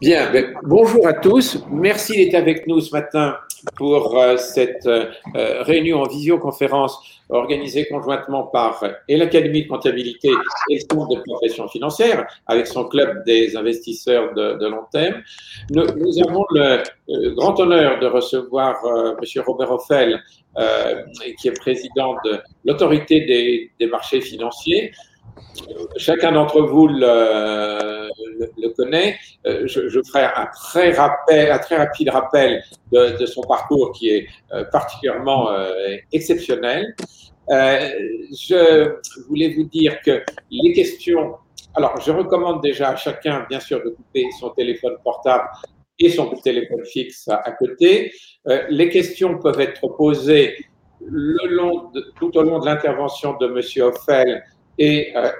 Bien, ben, bonjour à tous. Merci d'être avec nous ce matin pour euh, cette euh, réunion en visioconférence organisée conjointement par l'Académie de comptabilité et le Centre de profession financière avec son club des investisseurs de, long terme. Nous, avons le grand honneur de recevoir Monsieur Robert Offel, qui est président de l'autorité des marchés financiers. Chacun d'entre vous le, le, connaît. Euh, je, ferai un très, rapide rappel de, son parcours qui est euh, particulièrement euh, exceptionnel. je voulais vous dire que les questions. Alors, je recommande déjà à chacun, bien sûr, de couper son téléphone portable et son téléphone fixe à, côté. les questions peuvent être posées tout au long de l'intervention de Monsieur Offel et euh,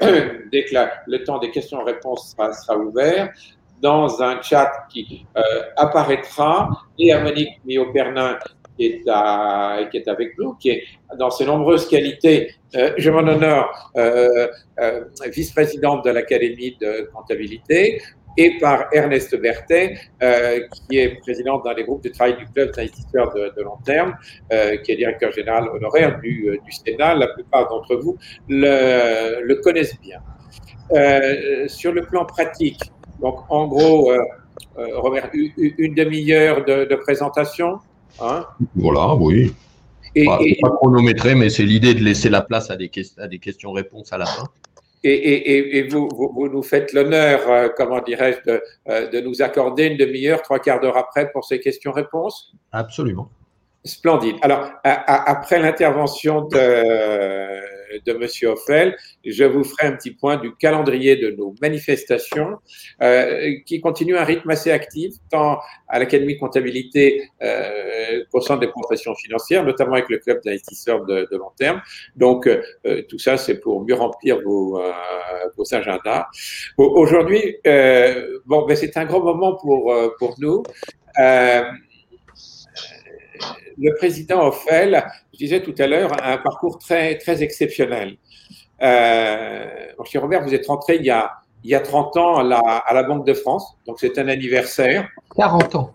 dès que le temps des questions-réponses sera, ouvert, dans un chat qui euh, apparaîtra, et à Monique Mio-Pernin qui est, qui est avec nous, qui est dans ses nombreuses qualités, euh, je m'en honore, euh, euh, vice-présidente de l'Académie de comptabilité, et par Ernest Berthet, euh, qui est président d'un des groupes de travail du club d'investisseurs de, de, long terme, euh, qui est directeur général honoraire du, euh, du Sénat. La plupart d'entre vous le, le, connaissent bien. Sur le plan pratique, donc en gros, Robert, une, demi-heure de, de, présentation. Hein? Voilà, oui. Et, pas, et, pas chronométré, mais c'est l'idée de laisser la place à des, à des questions-réponses à la fin. Et, et, et vous, vous, vous, nous faites l'honneur, euh, comment dirais-je, de, euh, de, nous accorder une demi-heure, trois quarts d'heure après pour ces questions-réponses? Absolument. Splendide. Alors, après l'intervention de, de Monsieur Offel, je vous ferai un petit point du calendrier de nos manifestations euh, qui continuent un rythme assez actif, tant à l'Académie de comptabilité euh, qu'au Centre des professions financières, notamment avec le club d'investisseurs de, de, long terme. Donc, euh, tout ça, c'est pour mieux remplir vos, euh, vos agendas. Aujourd'hui, euh, bon, ben, c'est un grand moment pour, euh, pour nous le président Offel, je disais tout à l'heure, a un parcours très, très exceptionnel. Euh, mon cher Robert, vous êtes rentré il y a, il y a 30 ans à la, à la Banque de France, donc c'est un anniversaire. 40 ans.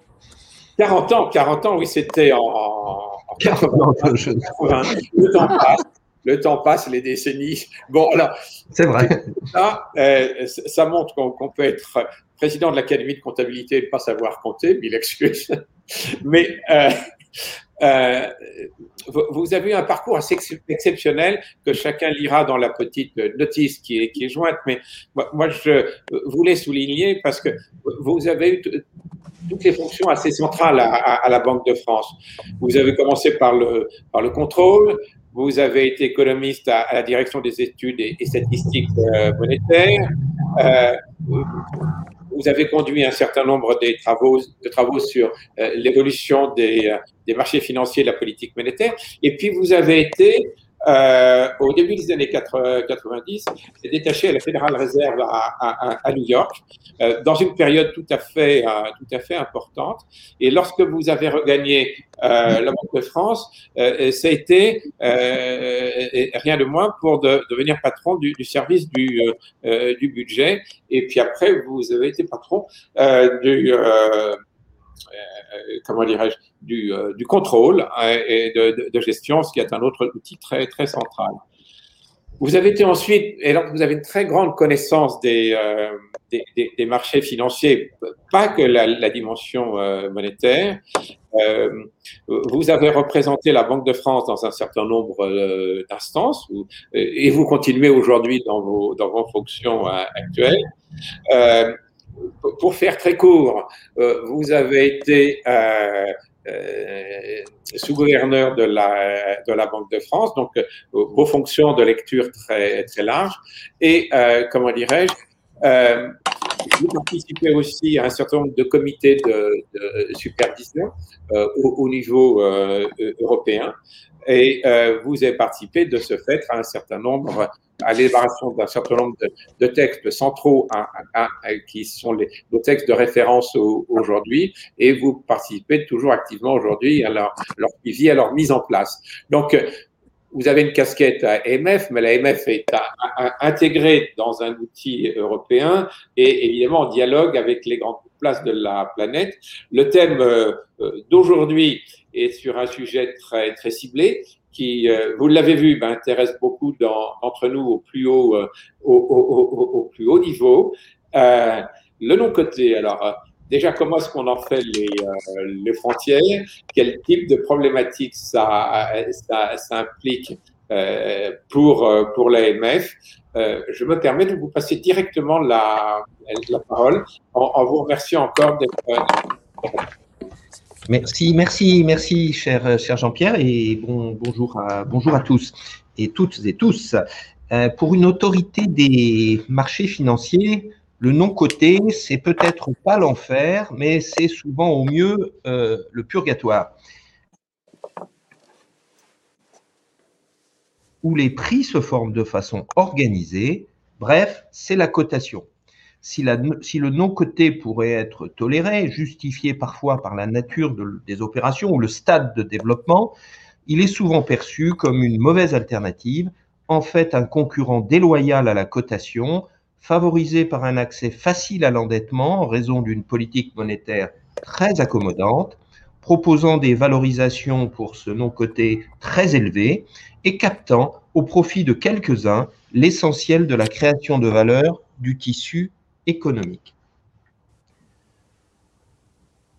40 ans, 40 ans, oui, c'était en, en 80, 80. Le temps passe. Le temps passe, les décennies. Bon, alors. C'est vrai. Ça, euh, ça montre qu'on qu peut être président de l'Académie de comptabilité et ne pas savoir compter, mille excuses. Mais euh, euh, vous avez eu un parcours assez exceptionnel que chacun lira dans la petite notice qui est, jointe, mais moi je voulais souligner parce que vous avez eu toutes les fonctions assez centrales à, la Banque de France. Vous avez commencé par le, par le contrôle, vous avez été économiste à, la direction des études et, et statistiques euh, monétaires. Euh, vous avez conduit un certain nombre de travaux, sur euh, l'évolution des, euh, des, marchés financiers de la politique monétaire. Et puis, vous avez été, euh, au début des années 90, détaché à la Fédérale Réserve à, à, à New York, euh, dans une période tout à fait, euh, tout à fait importante. Et lorsque vous avez regagné euh, la Banque de France, ça a été rien de moins pour de, devenir patron du, du service du, du budget. Et puis après, vous avez été patron du comment dirais-je, du, du, contrôle et de, gestion, ce qui est un autre outil très, très central. Vous avez été ensuite, et donc vous avez une très grande connaissance des, euh, des, marchés financiers, pas que la, dimension euh, monétaire. Euh, vous avez représenté la Banque de France dans un certain nombre euh, d'instances, et vous continuez aujourd'hui dans vos, dans vos fonctions euh, actuelles. Pour faire très court, vous avez été euh, sous-gouverneur de la, de la Banque de France, donc euh, vos fonctions de lecture très, très larges. Et, euh, comment dirais-je, vous participez aussi à un certain nombre de comités de, supervision euh, au, au, niveau euh, européen et euh, vous avez participé de ce fait à un certain nombre, à l'élaboration d'un certain nombre de, textes centraux qui sont les, les, textes de référence aujourd'hui, et vous participez toujours activement aujourd'hui à leur, leur suivi, à leur mise en place. Donc, vous avez une casquette AMF, mais la AMF est intégrée dans un outil européen et évidemment en dialogue avec les grandes places de la planète. Le thème euh, d'aujourd'hui est sur un sujet très, très ciblé qui, euh, vous l'avez vu, ben, intéresse beaucoup d'entre nous au plus haut, euh, au, au, au, plus haut niveau. le non-côté, alors déjà, comment est-ce qu'on en fait les, les, frontières? Quel type de problématiques ça, implique pour, pour l'AMF Je me permets de vous passer directement la, la parole en, vous remerciant encore d'être. Merci, merci, merci, cher, cher Jean-Pierre, et bon, bonjour, à, bonjour à tous et toutes et tous. Euh, pour une autorité des marchés financiers, le non-côté, c'est peut-être pas l'enfer, mais c'est souvent au mieux euh, le purgatoire. Où les prix se forment de façon organisée, bref, c'est la cotation si, le non-coté pourrait être toléré, justifié parfois par la nature des opérations ou le stade de développement, il est souvent perçu comme une mauvaise alternative, en fait un concurrent déloyal à la cotation, favorisé par un accès facile à l'endettement en raison d'une politique monétaire très accommodante, proposant des valorisations pour ce non-coté très élevées et captant au profit de quelques-uns l'essentiel de la création de valeur du tissu économique.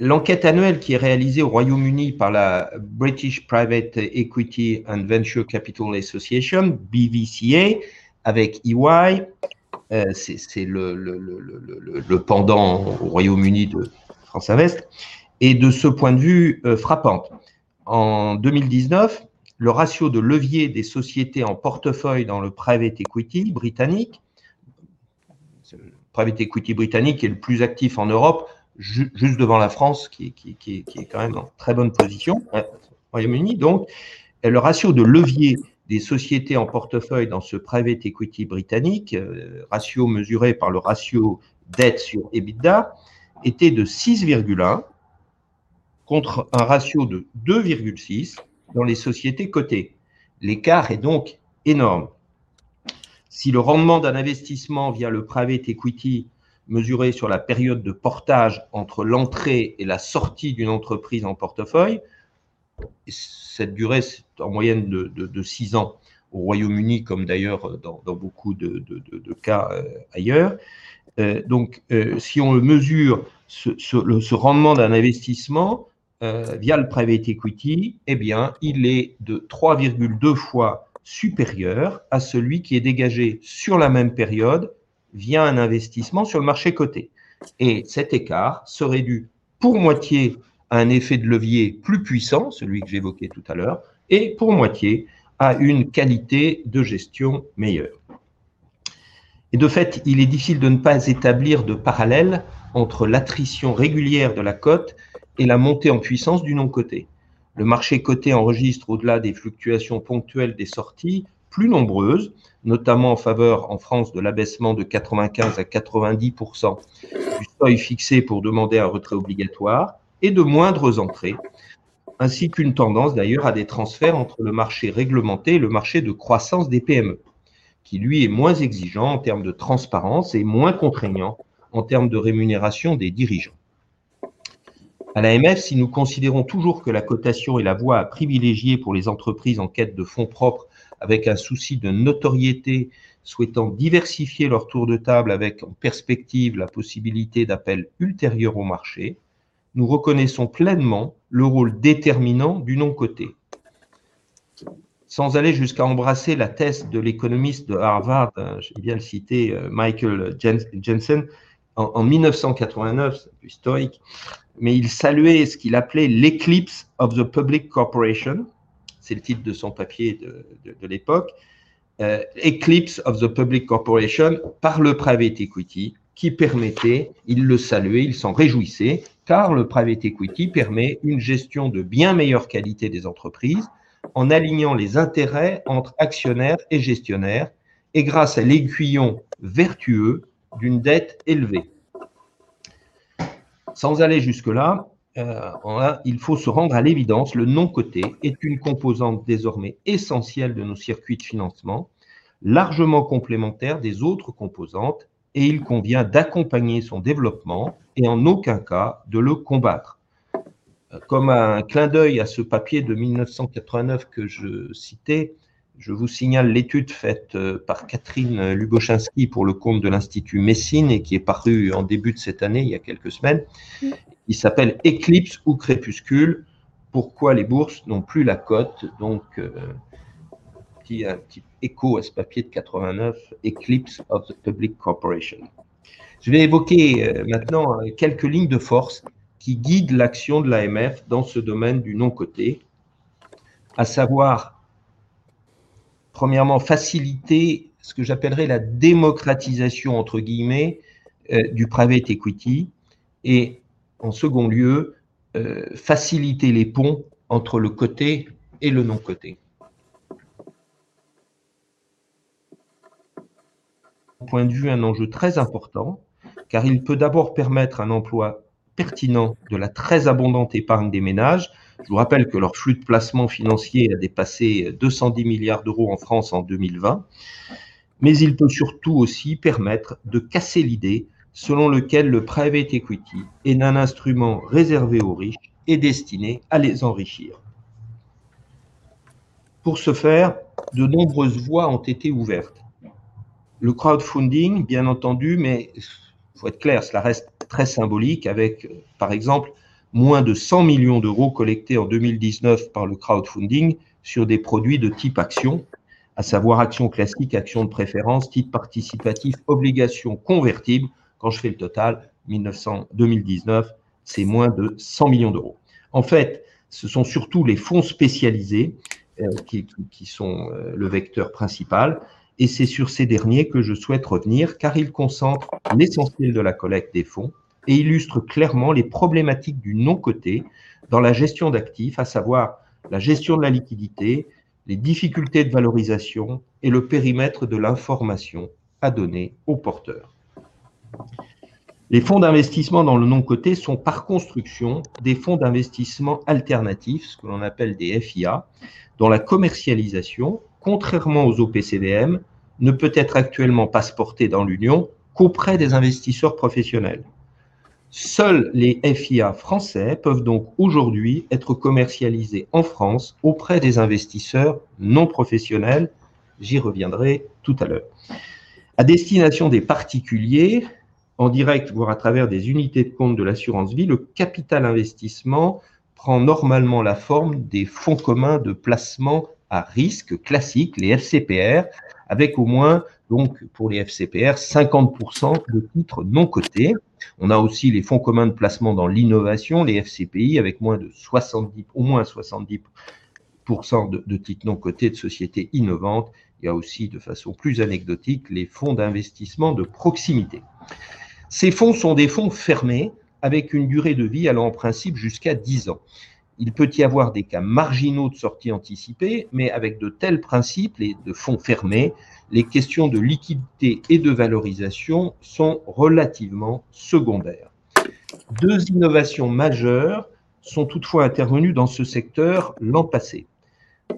L'enquête annuelle qui est réalisée au Royaume-Uni par la British Private Equity and Venture Capital Association, BVCA, avec EY, euh, c'est le, pendant au Royaume-Uni de France Invest, est de ce point de vue euh, frappante. En 2019, le ratio de levier des sociétés en portefeuille dans le private equity britannique private equity britannique est le plus actif en Europe, juste devant la France, qui, est quand même en très bonne position, Royaume-Uni. Donc, le ratio de levier des sociétés en portefeuille dans ce private equity britannique, euh, ratio mesuré par le ratio dette sur EBITDA, était de 6,1 contre un ratio de 2,6 dans les sociétés cotées. L'écart est donc énorme. Si le rendement d'un investissement via le private equity mesuré sur la période de portage entre l'entrée et la sortie d'une entreprise en portefeuille, cette durée c'est en moyenne de, 6 ans au Royaume-Uni, comme d'ailleurs dans, beaucoup de, cas euh, ailleurs. Euh, donc, euh, si on mesure ce, rendement d'un investissement via le private equity, eh bien, il est de 3,2 fois supérieur à celui qui est dégagé sur la même période via un investissement sur le marché coté. Et cet écart serait dû pour moitié un effet de levier plus puissant, celui que j'évoquais tout à l'heure, et pour moitié à une qualité de gestion meilleure. Et de fait, il est difficile de ne pas établir de parallèle entre l'attrition régulière de la cote et la montée en puissance du non-coté. Le marché coté enregistre, au-delà des fluctuations ponctuelles des sorties, plus nombreuses, notamment en faveur en France de l'abaissement de 95 à 90% du seuil fixé pour demander un retrait obligatoire et de moindres entrées, ainsi qu'une tendance d'ailleurs à des transferts entre le marché réglementé et le marché de croissance des PME, qui lui est moins exigeant en termes de transparence et moins contraignant en termes de rémunération des dirigeants. À l'AMF, si nous considérons toujours que la cotation est la voie à privilégier pour les entreprises en quête de fonds propres avec un souci de notoriété, souhaitant diversifier leur tour de table avec en perspective la possibilité d'appels ultérieurs au marché, nous reconnaissons pleinement le rôle déterminant du non-coté. Sans aller jusqu'à embrasser la thèse de l'économiste de Harvard, euh, j'aime bien le citer, euh, Michael Jensen, en, 1989, c'est plus historique, mais il saluait ce qu'il appelait l'Eclipse of the Public Corporation. C'est le titre de son papier de, l'époque. Euh, Eclipse of the Public Corporation par le private equity qui permettait, il le saluait, il s'en réjouissait, car le private equity permet une gestion de bien meilleure qualité des entreprises en alignant les intérêts entre actionnaires et gestionnaires et grâce à l'aiguillon vertueux d'une dette élevée. Sans aller jusque-là, euh, il faut se rendre à l'évidence, le non-coté est une composante désormais essentielle de nos circuits de financement, largement complémentaire des autres composantes, et il convient d'accompagner son développement et en aucun cas de le combattre. Comme un clin d'œil à ce papier de 1989 que je citais, je vous signale l'étude faite euh, par Catherine Lubochinski pour le compte de l'Institut Messine et qui est parue en début de cette année, il y a quelques semaines. Il s'appelle Éclipse ou Crépuscule. Pourquoi les bourses n'ont plus la cote? Donc, euh, un petit écho à ce papier de 89, Eclipse of the Public Corporation. Je vais évoquer euh, maintenant quelques lignes de force qui guident l'action de l'AMF dans ce domaine du non-coté, à savoir premièrement, faciliter ce que j'appellerais la démocratisation, entre guillemets, euh, du private equity, et en second lieu, euh, faciliter les ponts entre le côté et le non-côté. Point de vue, un enjeu très important, car il peut d'abord permettre un emploi pertinent de la très abondante épargne des ménages, je vous rappelle que leur flux de placement financier a dépassé 210 milliards d'euros en France en 2020, mais il peut surtout aussi permettre de casser l'idée selon laquelle le private equity est un instrument réservé aux riches et destiné à les enrichir. Pour ce faire, de nombreuses voies ont été ouvertes. Le crowdfunding, bien entendu, mais il faut être clair, cela reste très symbolique avec, par exemple, moins de 100 millions d'euros collectés en 2019 par le crowdfunding sur des produits de type action, à savoir action classique, action de préférence, titre participatif, obligation convertible. Quand je fais le total, 2019, c'est moins de 100 millions d'euros. En fait, ce sont surtout les fonds spécialisés euh, qui, sont euh, le vecteur principal. Et c'est sur ces derniers que je souhaite revenir, car ils concentrent l'essentiel de la collecte des fonds et illustre clairement les problématiques du non-coté dans la gestion d'actifs, à savoir la gestion de la liquidité, les difficultés de valorisation et le périmètre de l'information à donner aux porteurs. Les fonds d'investissement dans le non-coté sont par construction des fonds d'investissement alternatifs, ce que l'on appelle des FIA, dont la commercialisation, contrairement aux OPCVM, ne peut être actuellement passeportée dans l'Union qu'auprès des investisseurs professionnels. Seuls les FIA français peuvent donc aujourd'hui être commercialisés en France auprès des investisseurs non professionnels. J'y reviendrai tout à l'heure. À destination des particuliers, en direct, voire à travers des unités de compte de l'assurance vie, le capital investissement prend normalement la forme des fonds communs de placement à risque classiques, les FCPR, avec au moins, donc pour les FCPR, 50% de titres non cotés. On a aussi les fonds communs de placement dans l'innovation, les FCPI, avec moins de 70, au moins 70% de, de titres non cotés de sociétés innovantes. Il y a aussi, de façon plus anecdotique, les fonds d'investissement de proximité. Ces fonds sont des fonds fermés avec une durée de vie allant en principe jusqu'à 10 ans. Il peut y avoir des cas marginaux de sortie anticipée, mais avec de tels principes, les de fonds fermés, les questions de liquidité et de valorisation sont relativement secondaires. Deux innovations majeures sont toutefois intervenues dans ce secteur l'an passé.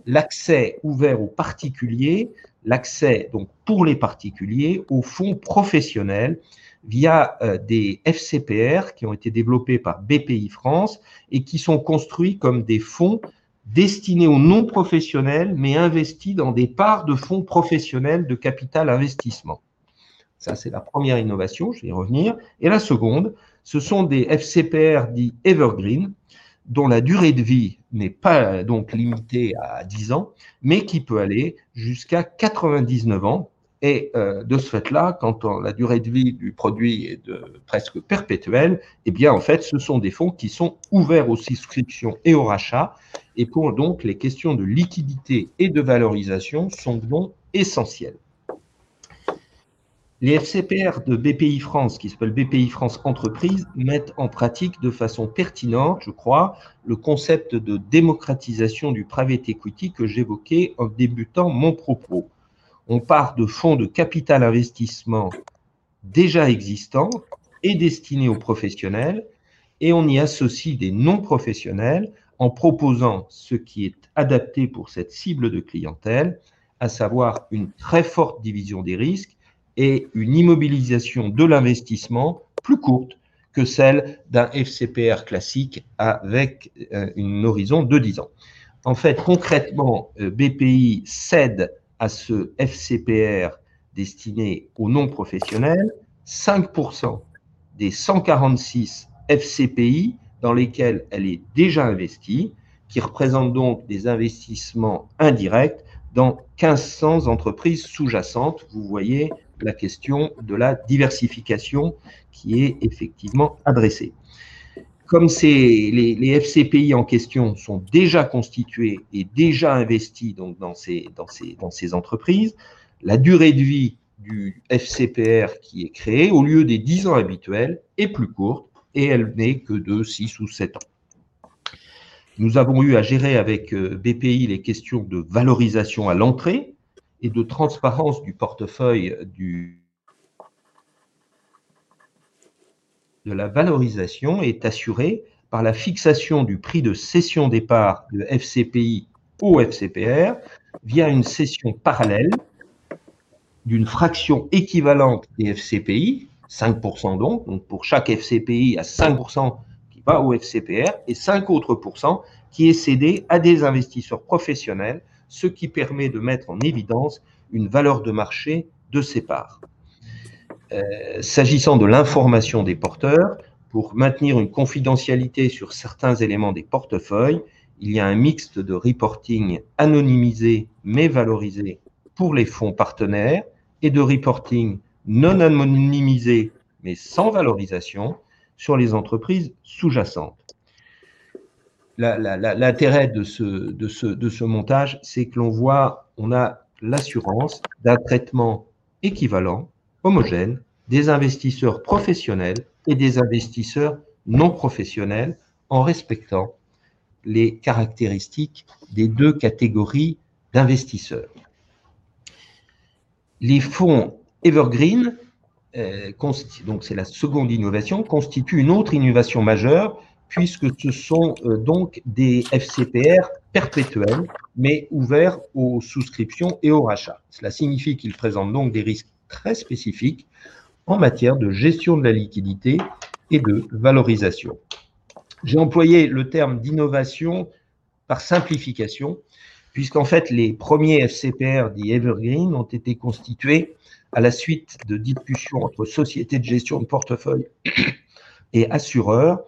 L'accès ouvert aux particuliers, l'accès donc pour les particuliers aux fonds professionnels via euh, des FCPR qui ont été développés par BPI France et qui sont construits comme des fonds destinés aux non-professionnels, mais investis dans des parts de fonds professionnels de capital investissement. Ça, c'est la première innovation, je vais y revenir. Et la seconde, ce sont des FCPR dits evergreen, dont la durée de vie n'est pas donc limitée à 10 ans, mais qui peut aller jusqu'à 99 ans. Et euh, de ce fait-là, quand la durée de vie du produit est presque perpétuelle, eh bien, en fait, ce sont des fonds qui sont ouverts aux souscriptions et aux rachats et pour donc les questions de liquidité et de valorisation sont donc essentielles. Les FCPR de BPI France, qui s'appellent BPI France Entreprise, mettent en pratique de façon pertinente, je crois, le concept de démocratisation du private equity que j'évoquais en débutant mon propos. On part de fonds de capital investissement déjà existants et destinés aux professionnels et on y associe des non-professionnels en proposant ce qui est adapté pour cette cible de clientèle, à savoir une très forte division des risques et une immobilisation de l'investissement plus courte que celle d'un FCPR classique avec euh, une horizon de 10 ans. En fait, concrètement, euh, BPI cède à ce FCPR destiné aux non-professionnels 5% des 146 FCPI dans lesquels elle est déjà investie, qui représentent donc des investissements indirects dans 1500 entreprises sous-jacentes. Vous voyez la question de la diversification qui est effectivement adressée. Comme les, FCPI en question sont déjà constitués et déjà investis donc dans, ces, dans, ces, dans ces entreprises, la durée de vie du FCPR qui est créé, au lieu des 10 ans habituels, est plus courte et elle n'est que de 6 ou 7 ans. Nous avons eu à gérer avec euh, BPI les questions de valorisation à l'entrée et de transparence du portefeuille du, de la valorisation est assurée par la fixation du prix de cession des parts de FCPI au FCPR via une cession parallèle d'une fraction équivalente des FCPI, 5% donc, donc pour chaque FCPI, a 5% qui va au FCPR et 5 autres pourcents qui est cédé à des investisseurs professionnels, ce qui permet de mettre en évidence une valeur de marché de ces parts. Euh, s'agissant de l'information des porteurs, pour maintenir une confidentialité sur certains éléments des portefeuilles, il y a un mixte de reporting anonymisé mais valorisé pour les fonds partenaires et de reporting non anonymisé mais sans valorisation sur les entreprises sous-jacentes. L'intérêt de ce, montage, c'est que l'on voit, on a l'assurance d'un traitement équivalent, homogène, des investisseurs professionnels et des investisseurs non professionnels en respectant les caractéristiques des deux catégories d'investisseurs les fonds Evergreen, euh, donc c'est la seconde innovation, constituent une autre innovation majeure puisque ce sont euh, donc des FCPR perpétuels, mais ouverts aux souscriptions et aux rachats. Cela signifie qu'ils présentent donc des risques très spécifiques en matière de gestion de la liquidité et de valorisation. J'ai employé le terme d'innovation par simplification, puisqu'en fait, les premiers FCPR dits Evergreen ont été constitués à la suite de discussions entre sociétés de gestion de portefeuille et assureurs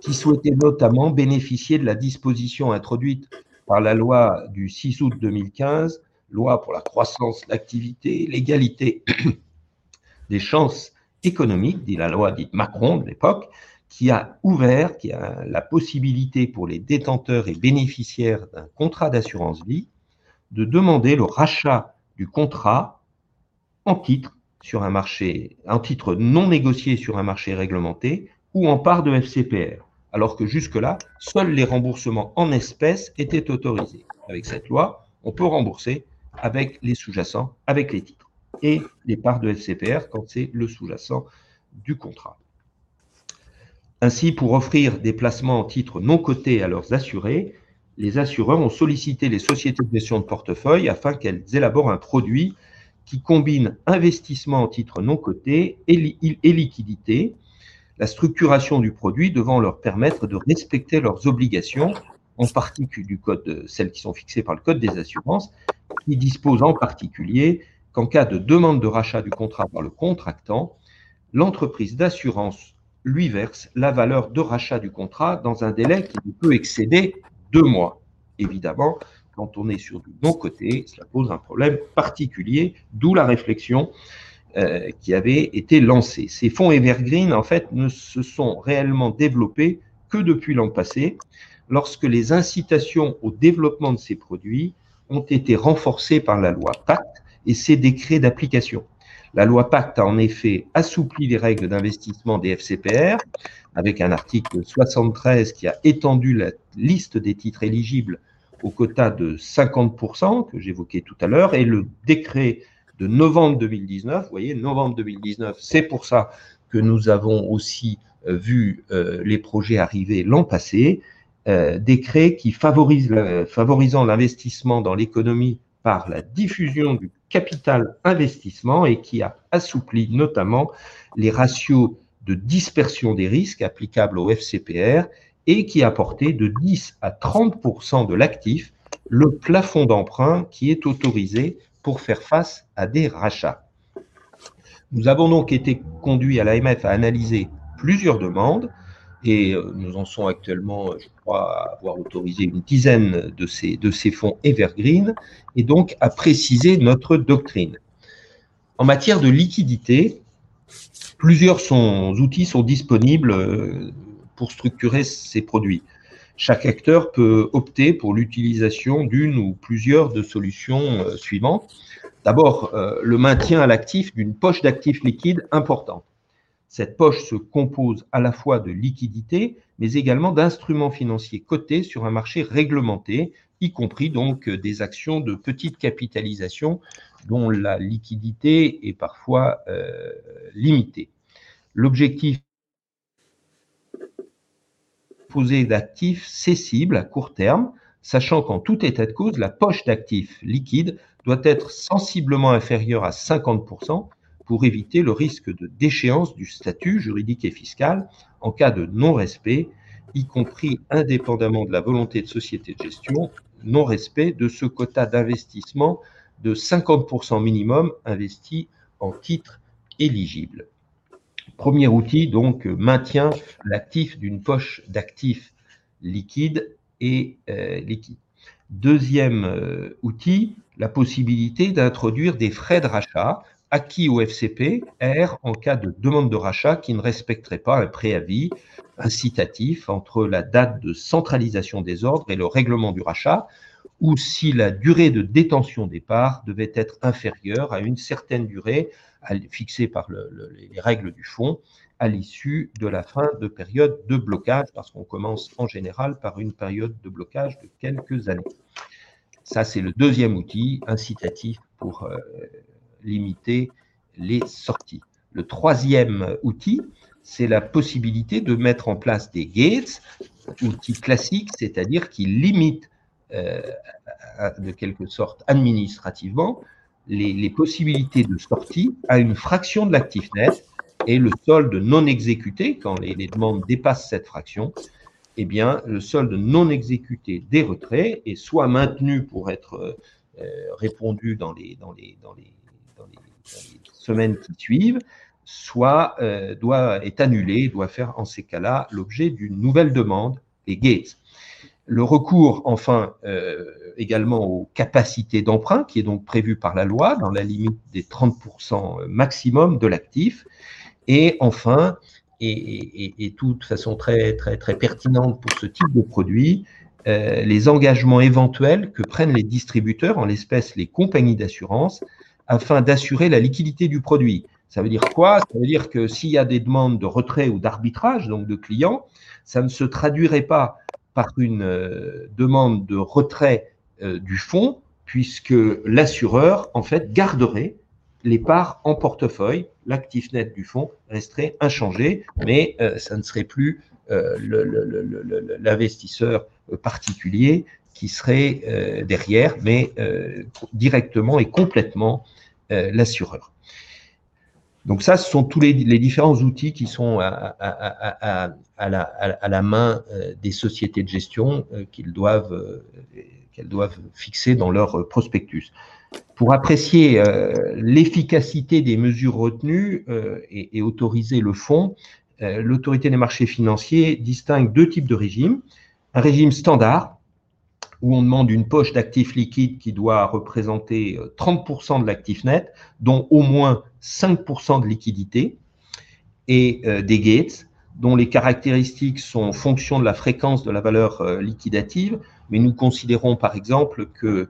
qui souhaitaient notamment bénéficier de la disposition introduite par la loi du 6 août 2015, loi pour la croissance, l'activité, l'égalité des chances économiques, dit la loi dite Macron de l'époque, qui a ouvert, qui a la possibilité pour les détenteurs et bénéficiaires d'un contrat d'assurance vie de demander le rachat du contrat en titre sur un marché, en titre non négocié sur un marché réglementé ou en part de FCPR, alors que jusque-là, seuls les remboursements en espèces étaient autorisés. Avec cette loi, on peut rembourser avec les sous-jacents, avec les titres et les parts de FCPR quand c'est le sous-jacent du contrat. Ainsi, pour offrir des placements en titres non cotés à leurs assurés, les assureurs ont sollicité les sociétés de gestion de portefeuille afin qu'elles élaborent un produit qui combine investissement en titres non cotés et, liquidité, la structuration du produit devant leur permettre de respecter leurs obligations, en particulier du code, celles qui sont fixées par le Code des assurances, qui dispose en particulier qu'en cas de demande de rachat du contrat par le contractant, l'entreprise d'assurance lui verse la valeur de rachat du contrat dans un délai qui ne peut excéder deux mois. Évidemment, quand on est sur du non-côté, cela pose un problème particulier, d'où la réflexion euh, qui avait été lancée. Ces fonds Evergreen, en fait, ne se sont réellement développés que depuis l'an passé, lorsque les incitations au développement de ces produits ont été renforcées par la loi Pacte et ses décrets d'application. La loi Pacte a en effet assoupli les règles d'investissement des FCPR avec un article 73 qui a étendu la liste des titres éligibles au quota de 50% que j'évoquais tout à l'heure et le décret de novembre 2019, vous voyez, novembre 2019, c'est pour ça que nous avons aussi vu les projets arriver l'an passé, décret qui favorise favorisant l'investissement dans l'économie par la diffusion du capital investissement et qui a assoupli notamment les ratios de dispersion des risques applicables au FCPR et qui a porté de 10 à 30% de l'actif le plafond d'emprunt qui est autorisé pour faire face à des rachats. Nous avons donc été conduits à l'AMF à analyser plusieurs demandes et euh, nous en sommes actuellement, je crois, à avoir autorisé une dizaine de ces, fonds evergreen et donc à préciser notre doctrine. En matière de liquidité, plusieurs outils sont disponibles euh, pour structurer ces produits. Chaque acteur peut opter pour l'utilisation d'une ou plusieurs de solutions euh, suivantes. D'abord, euh, le maintien à l'actif d'une poche d'actifs liquides importante. Cette poche se compose à la fois de liquidités, mais également d'instruments financiers cotés sur un marché réglementé, y compris donc des actions de petite capitalisation dont la liquidité est parfois euh, limitée. L'objectif d'actifs cessibles à court terme, sachant qu'en tout état de cause, la poche d'actifs liquides doit être sensiblement inférieure à 50% pour éviter le risque de déchéance du statut juridique et fiscal en cas de non-respect, y compris indépendamment de la volonté de société de gestion, non-respect de ce quota d'investissement de 50% minimum investi en titres éligibles. Premier outil, donc, maintient l'actif d'une poche d'actifs liquides et euh, liquides. Deuxième euh, outil, la possibilité d'introduire des frais de rachat acquis au FCP R en cas de demande de rachat qui ne respecterait pas un préavis incitatif entre la date de centralisation des ordres et le règlement du rachat, ou si la durée de détention des parts devait être inférieure à une certaine durée fixée par les règles du fonds à l'issue de la fin de période de blocage, parce qu'on commence en général par une période de blocage de quelques années. Ça, c'est le deuxième outil incitatif pour euh, limiter les sorties. Le troisième outil, c'est la possibilité de mettre en place des gates, outil classique, c'est-à-dire qui limite euh, de quelque sorte administrativement les, possibilités de sortie à une fraction de l'actif net et le solde non exécuté, quand les, demandes dépassent cette fraction, eh bien, le solde non exécuté des retraits est soit maintenu pour être euh, répondu dans les, semaines qui suivent, soit euh, doit, est annulé, doit faire en ces cas-là l'objet d'une nouvelle demande, les gates. Le recours, enfin, euh, également aux capacités d'emprunt, qui est donc prévu par la loi dans la limite des 30% maximum de l'actif. Et enfin, et, et, toute façon très, très, très pertinente pour ce type de produit, euh, les engagements éventuels que prennent les distributeurs, en l'espèce les compagnies d'assurance, afin d'assurer la liquidité du produit. Ça veut dire quoi? Ça veut dire que s'il y a des demandes de retrait ou d'arbitrage, donc de clients, ça ne se traduirait pas par une euh, demande de retrait euh, du fonds, puisque l'assureur, en fait, garderait les parts en portefeuille, l'actif net du fonds resterait inchangé, mais euh, ça ne serait plus l'investisseur particulier qui serait derrière, mais directement et complètement l'assureur. Donc ça, ce sont tous les, différents outils qui sont à, la, main euh, des sociétés de gestion euh, qu'ils doivent, euh, qu'elles doivent fixer dans leur prospectus. Pour apprécier l'efficacité des mesures retenues et, autoriser le fonds, l'autorité des marchés financiers distingue deux types de régimes. Un régime standard, où on demande une poche d'actifs liquides qui doit représenter 30% de l'actif net, dont au moins 5% de liquidité, et euh, des gates, dont les caractéristiques sont fonction de la fréquence de la valeur euh, liquidative, mais nous considérons par exemple que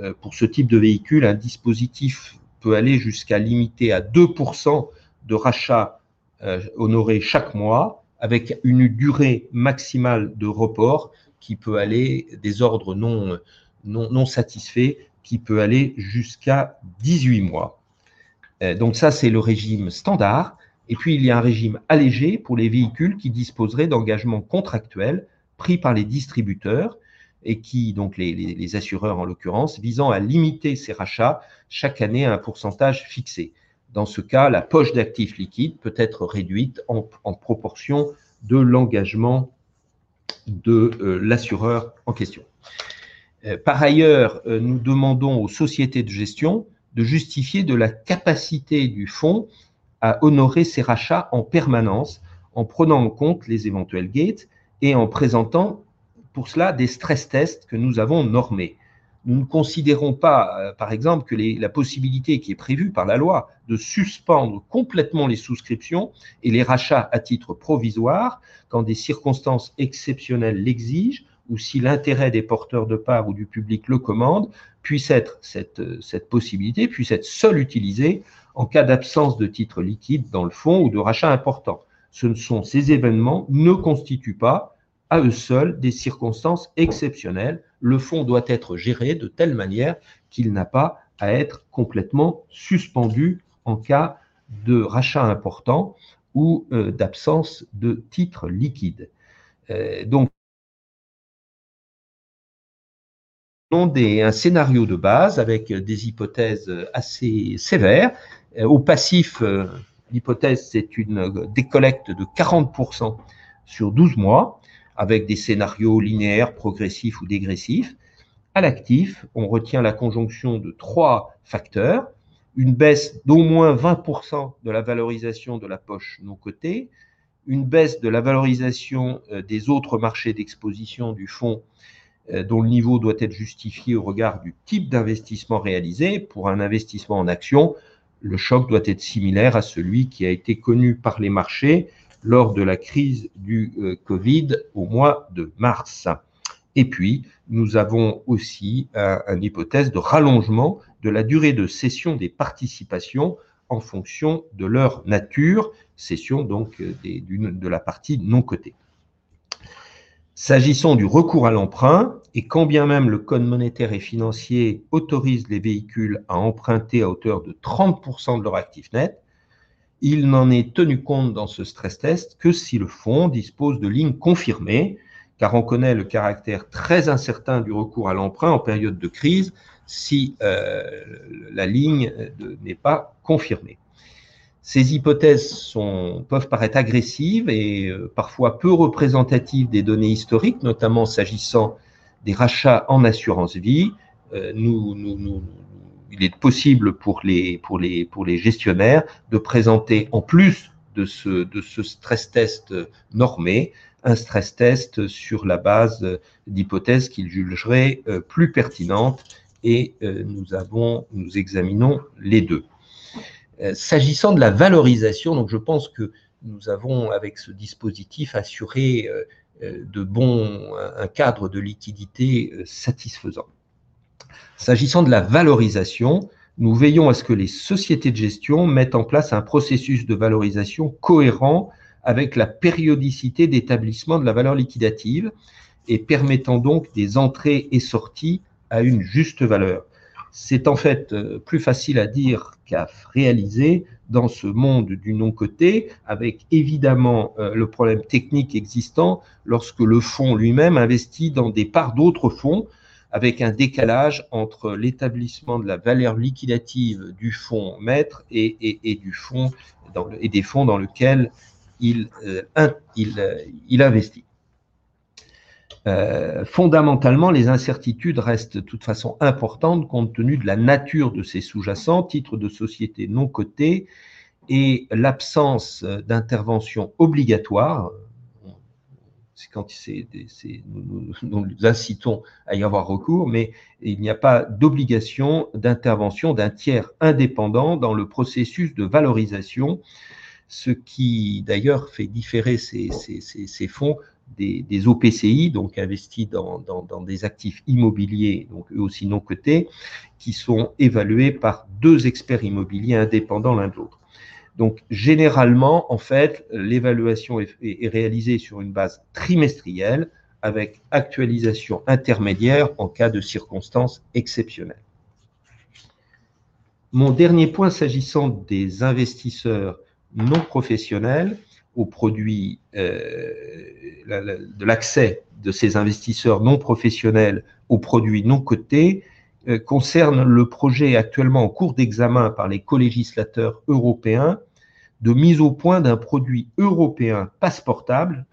euh, pour ce type de véhicule, un dispositif peut aller jusqu'à limiter à 2% de rachat honoré chaque mois, avec une durée maximale de report qui peut aller des ordres non, non, non satisfaits, qui peut aller jusqu'à 18 mois. Euh, donc ça, c'est le régime standard. Et puis, il y a un régime allégé pour les véhicules qui disposeraient d'engagements contractuels pris par les distributeurs et qui, donc les, assureurs en l'occurrence, visant à limiter ces rachats chaque année à un pourcentage fixé. Dans ce cas, la poche d'actifs liquides peut être réduite en, proportion de l'engagement de euh, l'assureur en question. Euh, par ailleurs, euh, nous demandons aux sociétés de gestion de justifier de la capacité du fonds à honorer ses rachats en permanence en prenant en compte les éventuels gates et en présentant pour cela des stress tests que nous avons normés. Nous ne considérons pas, euh, par exemple, que la possibilité qui est prévue par la loi de suspendre complètement les souscriptions et les rachats à titre provisoire, quand des circonstances exceptionnelles l'exigent, ou si l'intérêt des porteurs de parts ou du public le commande, puisse être cette, cette possibilité, puisse être seule utilisée en cas d'absence de titres liquides dans le fonds ou de rachats importants. Ce ne sont ces événements ne constituent pas à eux seuls des circonstances exceptionnelles. Le fonds doit être géré de telle manière qu'il n'a pas à être complètement suspendu en cas de rachat important ou euh, d'absence de titres liquides. Euh, donc, un scénario de base avec des hypothèses assez sévères. Euh, au passif, l'hypothèse, c'est une décollecte de 40% sur 12 mois avec des scénarios linéaires, progressifs ou dégressifs. À l'actif, on retient la conjonction de trois facteurs, une baisse d'au moins 20% de la valorisation de la poche non cotée, une baisse de la valorisation euh, des autres marchés d'exposition du fonds euh, dont le niveau doit être justifié au regard du type d'investissement réalisé. Pour un investissement en action, le choc doit être similaire à celui qui a été connu par les marchés lors de la crise du euh, Covid au mois de mars. Et puis, nous avons aussi une hypothèse de rallongement de la durée de cession des participations en fonction de leur nature, cession donc euh, de la partie non cotée. S'agissant du recours à l'emprunt, et quand bien même le Code monétaire et financier autorise les véhicules à emprunter à hauteur de 30% de leur actif net, il n'en est tenu compte dans ce stress test que si le fonds dispose de lignes confirmées, car on connaît le caractère très incertain du recours à l'emprunt en période de crise si euh, la ligne n'est pas confirmée. Ces hypothèses peuvent paraître agressives et euh, parfois peu représentatives des données historiques, notamment s'agissant des rachats en assurance vie. Euh, il est possible pour les, gestionnaires de présenter, en plus de ce, de ce stress test normé, un stress test sur la base d'hypothèses qu'ils jugeraient euh, plus pertinentes et euh, nous, avons, nous examinons les deux. Euh, s'agissant de la valorisation, donc je pense que nous avons avec ce dispositif assuré de bons, un cadre de liquidité satisfaisant. S'agissant de la valorisation, nous veillons à ce que les sociétés de gestion mettent en place un processus de valorisation cohérent avec la périodicité d'établissement de la valeur liquidative et permettant donc des entrées et sorties à une juste valeur. C'est en fait euh, plus facile à dire qu'à réaliser dans ce monde du non-coté, avec évidemment euh, le problème technique existant lorsque le fonds lui-même investit dans des parts d'autres fonds avec un décalage entre l'établissement de la valeur liquidative du fonds maître et, des fonds dans lesquels il, euh, euh, il, investit. Euh, fondamentalement, les incertitudes restent de toute façon importantes compte tenu de la nature de ces sous-jacents, titres de société non cotés et l'absence d'intervention obligatoire, c'est quand nous, nous, incitons à y avoir recours, mais il n'y a pas d'obligation d'intervention d'un tiers indépendant dans le processus de valorisation, ce qui d'ailleurs fait différer ces, fonds des, OPCI, donc investis dans, dans, dans, des actifs immobiliers, donc eux aussi non cotés, qui sont évalués par deux experts immobiliers indépendants l'un de l'autre. Donc, généralement, en fait, l'évaluation est, réalisée sur une base trimestrielle avec actualisation intermédiaire en cas de circonstances exceptionnelles. Mon dernier point s'agissant des investisseurs non professionnels aux produits, euh, de l'accès de ces investisseurs non professionnels aux produits non cotés euh, concerne le projet actuellement en cours d'examen par les co-législateurs européens de mise au point d'un produit européen passeportable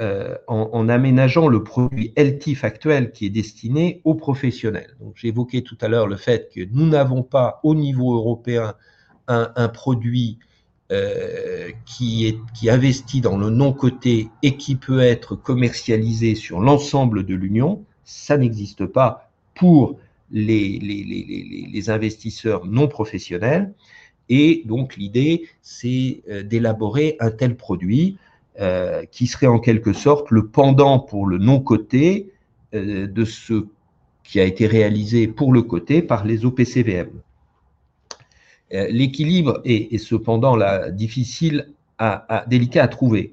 euh, en, aménageant le produit LTIF actuel qui est destiné aux professionnels. Évoqué tout à l'heure le fait que nous n'avons pas au niveau européen un, produit euh, qui, est, qui investit dans le non-coté et qui peut être commercialisé sur l'ensemble de l'Union. Ça n'existe pas pour les, investisseurs non professionnels. Et donc l'idée, c'est euh, d'élaborer un tel produit euh, qui serait en quelque sorte le pendant pour le non-coté euh, de ce qui a été réalisé pour le côté par les OPCVM. L'équilibre est, cependant difficile, à, délicat à trouver.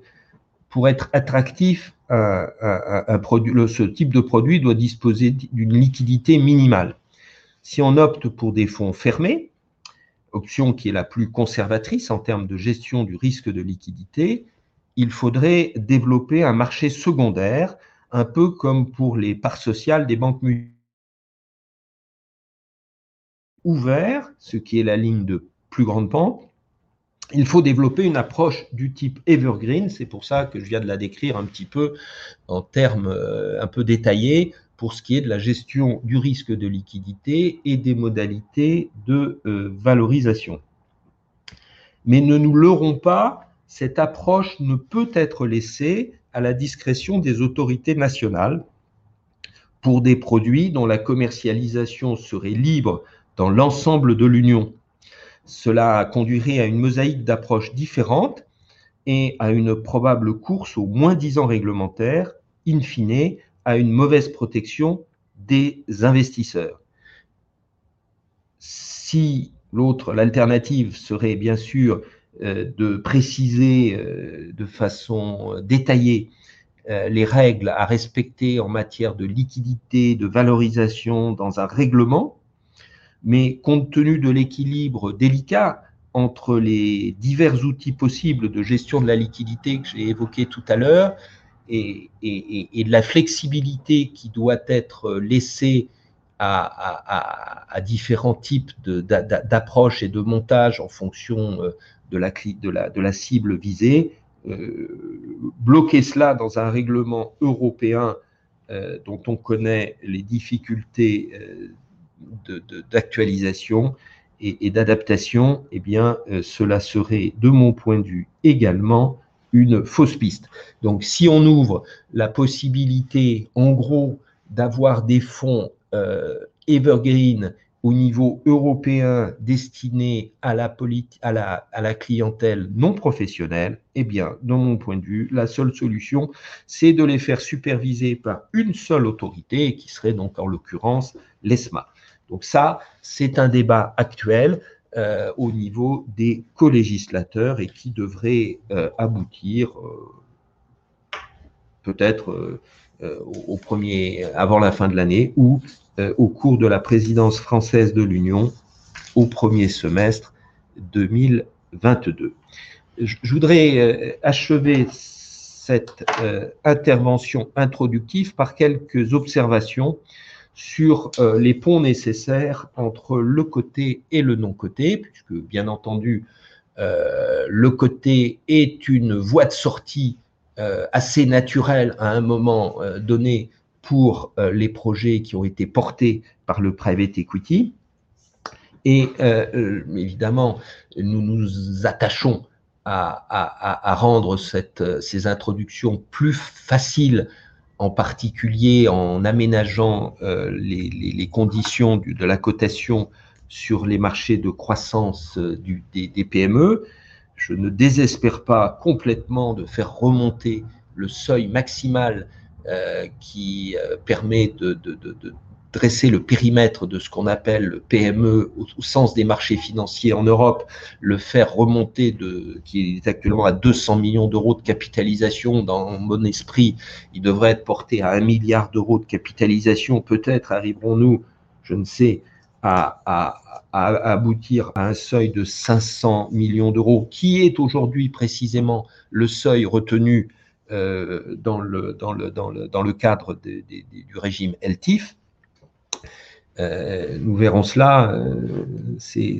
Pour être attractif, ce type de produit doit disposer d'une liquidité minimale. Si on opte pour des fonds fermés, option qui est la plus conservatrice en termes de gestion du risque de liquidité, il faudrait développer un marché secondaire, un peu comme pour les parts sociales des banques mutuelles. Ouvert, ce qui est la ligne de plus grande pente, il faut développer une approche du type evergreen. C'est pour ça que je viens de la décrire un petit peu en termes euh, un peu détaillés pour ce qui est de la gestion du risque de liquidité et des modalités de euh, valorisation. Mais ne nous leurrons pas, cette approche ne peut être laissée à la discrétion des autorités nationales pour des produits dont la commercialisation serait libre dans l'ensemble de l'Union. Cela conduirait à une mosaïque d'approches différentes et à une probable course au moins ans réglementaire, in fine, à une mauvaise protection des investisseurs. Si l'autre, l'alternative serait bien sûr euh, de préciser euh, de façon détaillée euh, les règles à respecter en matière de liquidité, de valorisation dans un règlement, mais compte tenu de l'équilibre délicat entre les divers outils possibles de gestion de la liquidité que j'ai évoqué tout à l'heure et, de la flexibilité qui doit être laissée à, différents types d'approches et de montages en fonction de la, de la, cible visée, euh, bloquer cela dans un règlement européen euh, dont on connaît les difficultés euh, d'actualisation et, d'adaptation, eh bien, cela serait, de mon point de vue, également une fausse piste. Donc, si on ouvre la possibilité, en gros, d'avoir des fonds evergreen au niveau européen destiné à la, à la, à la clientèle non professionnelle, eh bien, dans mon point de vue, la seule solution, c'est de les faire superviser par une seule autorité, qui serait donc en l'occurrence l'ESMA. Donc ça, c'est un débat actuel euh, au niveau des co-législateurs et qui devrait euh, aboutir euh, peut-être au premier, avant la fin de l'année ou au cours de la présidence française de l'Union au premier semestre 2022. Je, voudrais achever cette intervention introductive par quelques observations sur les ponts nécessaires entre le côté et le non-côté, puisque bien entendu, le côté est une voie de sortie assez naturelle à un moment donné pour euh, les projets qui ont été portés par le private equity. Et euh, euh, évidemment, nous nous attachons à, rendre ces introductions plus faciles, en particulier en aménageant les, conditions de la cotation sur les marchés de croissance du, des, PME. Je ne désespère pas complètement de faire remonter le seuil maximal euh, qui euh, permet de, dresser le périmètre de ce qu'on appelle le PME au, sens des marchés financiers en Europe, le faire remonter de, qui est actuellement à 200 millions d'euros de capitalisation. Dans mon esprit, il devrait être porté à 1 milliard d'euros de capitalisation. Peut-être arriverons-nous, je ne sais, à, aboutir à un seuil de 500 millions d'euros, qui est aujourd'hui précisément le seuil retenu euh, dans, le, dans, le, dans, le, dans, le, cadre du régime LTIF. Euh, nous verrons cela. Euh, c'est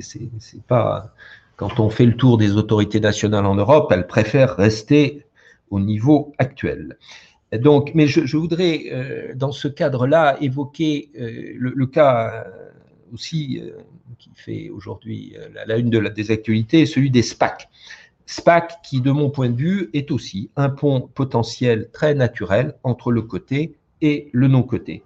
pas quand on fait le tour des autorités nationales en Europe, elles préfèrent rester au niveau actuel. Donc, mais je, voudrais, euh, dans ce cadre-là, évoquer le, cas aussi qui fait aujourd'hui la, une de la, des actualités, celui des SPAC. SPAC qui, de mon point de vue, est aussi un pont potentiel très naturel entre le côté et le non-côté.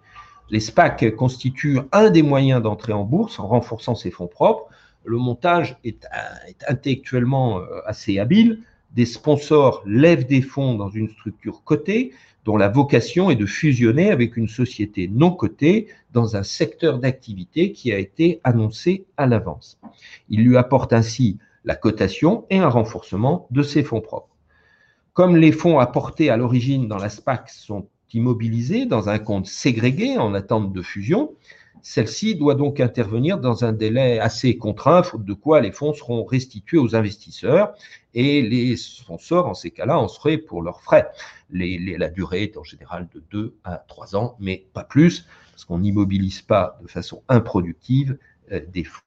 Les SPAC constituent un des moyens d'entrer en bourse en renforçant ses fonds propres. Le montage est, intellectuellement euh, assez habile. Des sponsors lèvent des fonds dans une structure cotée dont la vocation est de fusionner avec une société non cotée dans un secteur d'activité qui a été annoncé à l'avance. Il lui apporte ainsi la cotation et un renforcement de ses fonds propres. Comme les fonds apportés à l'origine dans la SPAC sont immobilisés dans un compte ségrégué en attente de fusion, celle-ci doit donc intervenir dans un délai assez contraint, faute de quoi les fonds seront restitués aux investisseurs et les sponsors, en ces cas-là, en seraient pour leurs frais. la durée est en général de 2 à 3 ans, mais pas plus, parce qu'on n'immobilise pas de façon improductive euh, des fonds.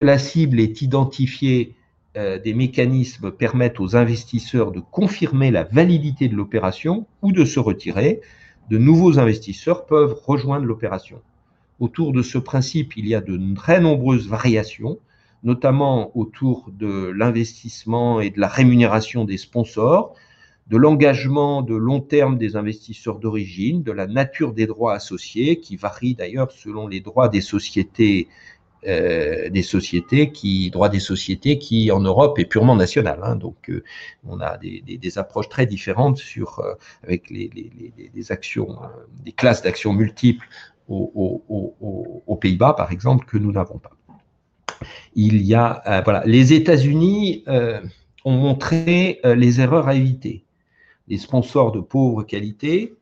La cible est identifiée, euh, des mécanismes permettent aux investisseurs de confirmer la validité de l'opération ou de se retirer. De nouveaux investisseurs peuvent rejoindre l'opération. Autour de ce principe, il y a de très nombreuses variations, notamment autour de l'investissement et de la rémunération des sponsors, de l'engagement de long terme des investisseurs d'origine, de la nature des droits associés, qui varient d'ailleurs selon les droits des sociétés euh, des sociétés qui, droit des sociétés qui en Europe est purement national. Hein. donc, euh, on a des, des, des, approches très différentes sur euh, avec les, les, les, actions, des classes d'actions multiples aux, Pays-Bas, par exemple, que nous n'avons pas. Il y a, voilà, les États-Unis ont montré les erreurs à éviter. Les sponsors de pauvre qualité,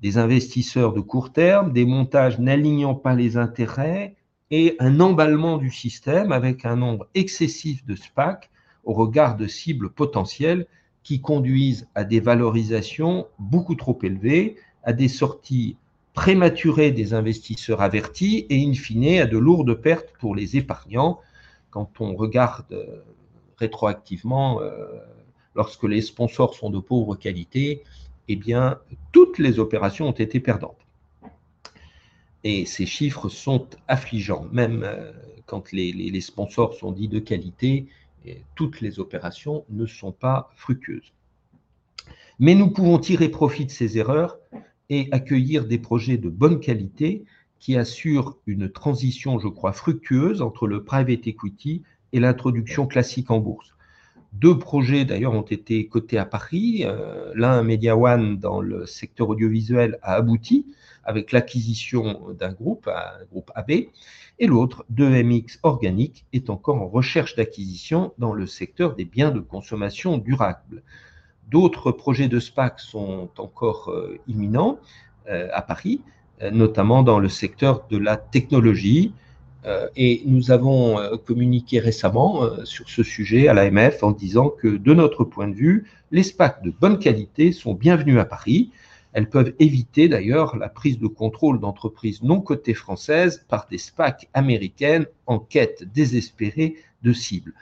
des investisseurs de court terme, des montages n'alignant pas les intérêts, et un emballement du système avec un nombre excessif de SPAC au regard de cibles potentielles qui conduisent à des valorisations beaucoup trop élevées, à des sorties prématurées des investisseurs avertis et in fine à de lourdes pertes pour les épargnants quand on regarde euh, rétroactivement euh, lorsque les sponsors sont de pauvre qualité, eh bien toutes les opérations ont été perdantes. Et ces chiffres sont affligeants, même euh, quand les, sponsors sont dits de qualité, toutes les opérations ne sont pas fructueuses. Mais nous pouvons tirer profit de ces erreurs et accueillir des projets de bonne qualité qui assurent une transition, je crois, fructueuse entre le private equity et l'introduction classique en bourse. Deux projets d'ailleurs ont été cotés à Paris. Euh, l'un, Media One, dans le secteur audiovisuel, a abouti avec l'acquisition d'un groupe, un groupe AB, et l'autre, 2MX Organique, est encore en recherche d'acquisition dans le secteur des biens de consommation durable. D'autres projets de SPAC sont encore euh, imminents euh, à Paris, notamment dans le secteur de la technologie. Et nous avons communiqué récemment sur ce sujet à l'AMF en disant que de notre point de vue, les SPAC de bonne qualité sont bienvenus à Paris. Elles peuvent éviter d'ailleurs la prise de contrôle d'entreprises non cotées françaises par des SPAC américaines en quête désespérée de cibles.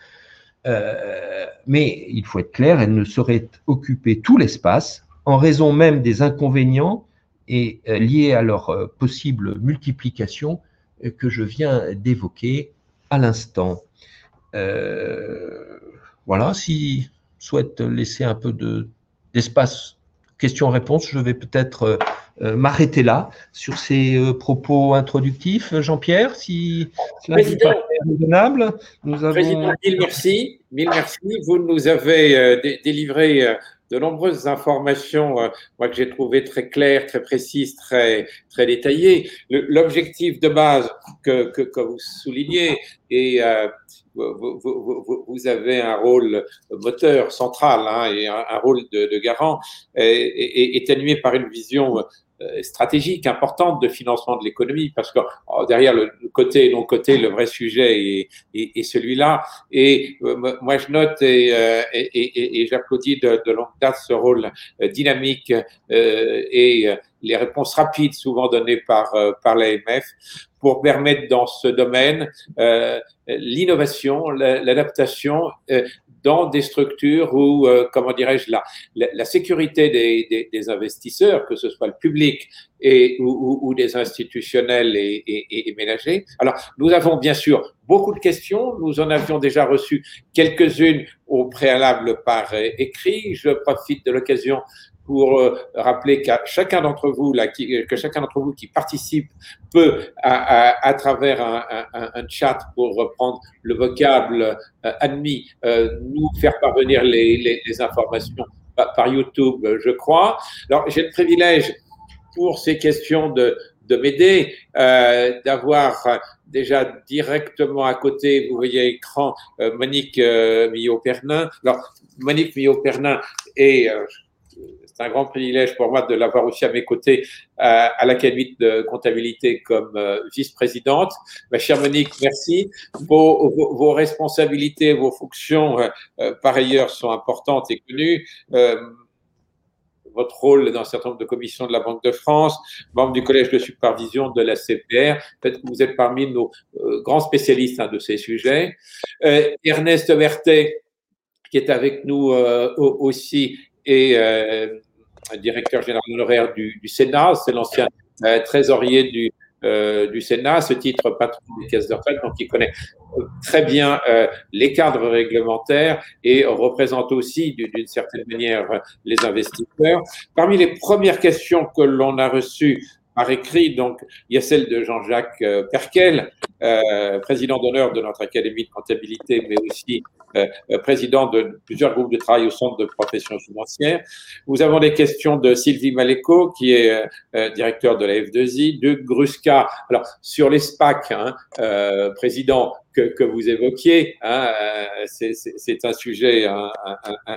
Euh, mais il faut être clair, elles ne sauraient occuper tout l'espace en raison même des inconvénients et euh, liés à leur euh, possible multiplication que je viens d'évoquer à l'instant. voilà, si souhaite laisser un peu d'espace questions-réponses. Je vais peut-être euh, euh, m'arrêter là sur ces euh, propos introductifs. Jean-Pierre, si cela est raisonnable. Nous avons... Président, mille merci. Mille merci. Vous nous avez délivré de nombreuses informations, moi que j'ai trouvé très claires, très précises, très très détaillées. L'objectif de base que, que, vous soulignez est vous, avez un rôle moteur central hein, et un, rôle de, garant, est, est, par une vision stratégique importante de financement de l'économie, parce que derrière le côté et non côté, le vrai sujet est, celui-là. Et moi, je note et, et, j'applaudis de, de longue date ce rôle dynamique et les réponses rapides souvent données par, par l'AMF pour permettre dans ce domaine euh, l'innovation, l'adaptation euh, dans des structures où, euh, comment dirais-je, la, la, sécurité des, des, des, investisseurs, que ce soit le public et, ou, ou des institutionnels et, et, et, ménagers. Alors, nous avons bien sûr beaucoup de questions. Nous en avions déjà reçu quelques-unes au préalable par écrit. Je profite de l'occasion pour euh, rappeler qu'à chacun d'entre vous, là, qui, que chacun d'entre vous qui participe peut, à, à, travers un, un, un, chat, pour reprendre le vocable euh, admis, euh, nous faire parvenir les, les, les informations par, par, YouTube, je crois. Alors, j'ai le privilège pour ces questions de, de m'aider, euh, d'avoir déjà directement à côté, vous voyez à l'écran, Monique Millot-Pernin. Alors, Monique Millot-Pernin est, c'est un grand privilège pour moi de l'avoir aussi à mes côtés à, à l'Académie de comptabilité comme euh, vice-présidente. Ma chère Monique, merci. Vos, responsabilités, vos fonctions, euh, euh, par ailleurs, sont importantes et connues votre rôle dans un certain nombre de commissions de la Banque de France, membre du collège de supervision de la CPR. Vous êtes parmi nos grands spécialistes hein, de ces sujets. Euh, Ernest Vertet, qui est avec nous euh, aussi, et euh, directeur général honoraire du, du Sénat. C'est l'ancien euh, trésorier du, euh, du Sénat, ce titre patron des caisses de retraite, donc il connaît très bien euh, les cadres réglementaires et représente aussi d'une certaine manière les investisseurs. Parmi les premières questions que l'on a reçues par écrit. Donc, il y a celle de Jean-Jacques euh, Perkel, euh, président d'honneur de notre Académie de comptabilité, mais aussi euh, président de plusieurs groupes de travail au Centre de profession financière. Nous avons des questions de Sylvie Maléco, qui est directeur de la F2I, de Gruska, alors sur les SPAC, hein, président que, que, vous évoquiez, hein, c'est un sujet un,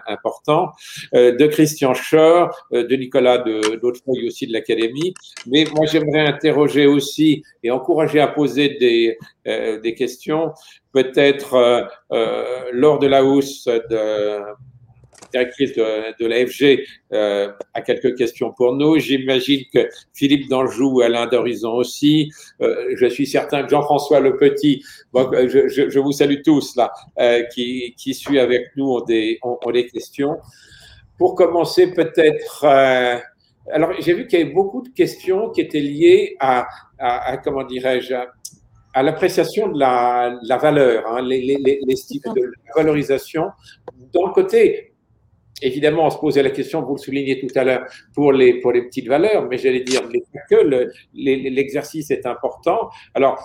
important, de Christian Schor, de Nicolas de d'Autefeuille aussi de l'Académie, mais moi, j'aimerais interroger aussi et encourager à poser des, euh, des questions, peut-être euh, euh, lors de la hausse de directrice de, de l'AFG euh, a quelques questions pour nous. J'imagine que Philippe d'Anjou, Alain d'Horizon aussi. Euh, je suis certain que Jean-François Le Petit, je, je, je, vous salue tous là, euh, qui, qui suit avec nous ont des, ont, des questions. Pour commencer, peut-être alors, j'ai vu qu'il y avait beaucoup de questions qui étaient liées à, à, comment dirais-je, à, l'appréciation de la, la valeur, hein, les, les, les, de la valorisation. Le côté, évidemment, on se posait la question, vous le soulignez tout à l'heure, pour les, pour les petites valeurs, mais j'allais dire, mais que l'exercice est important. Alors,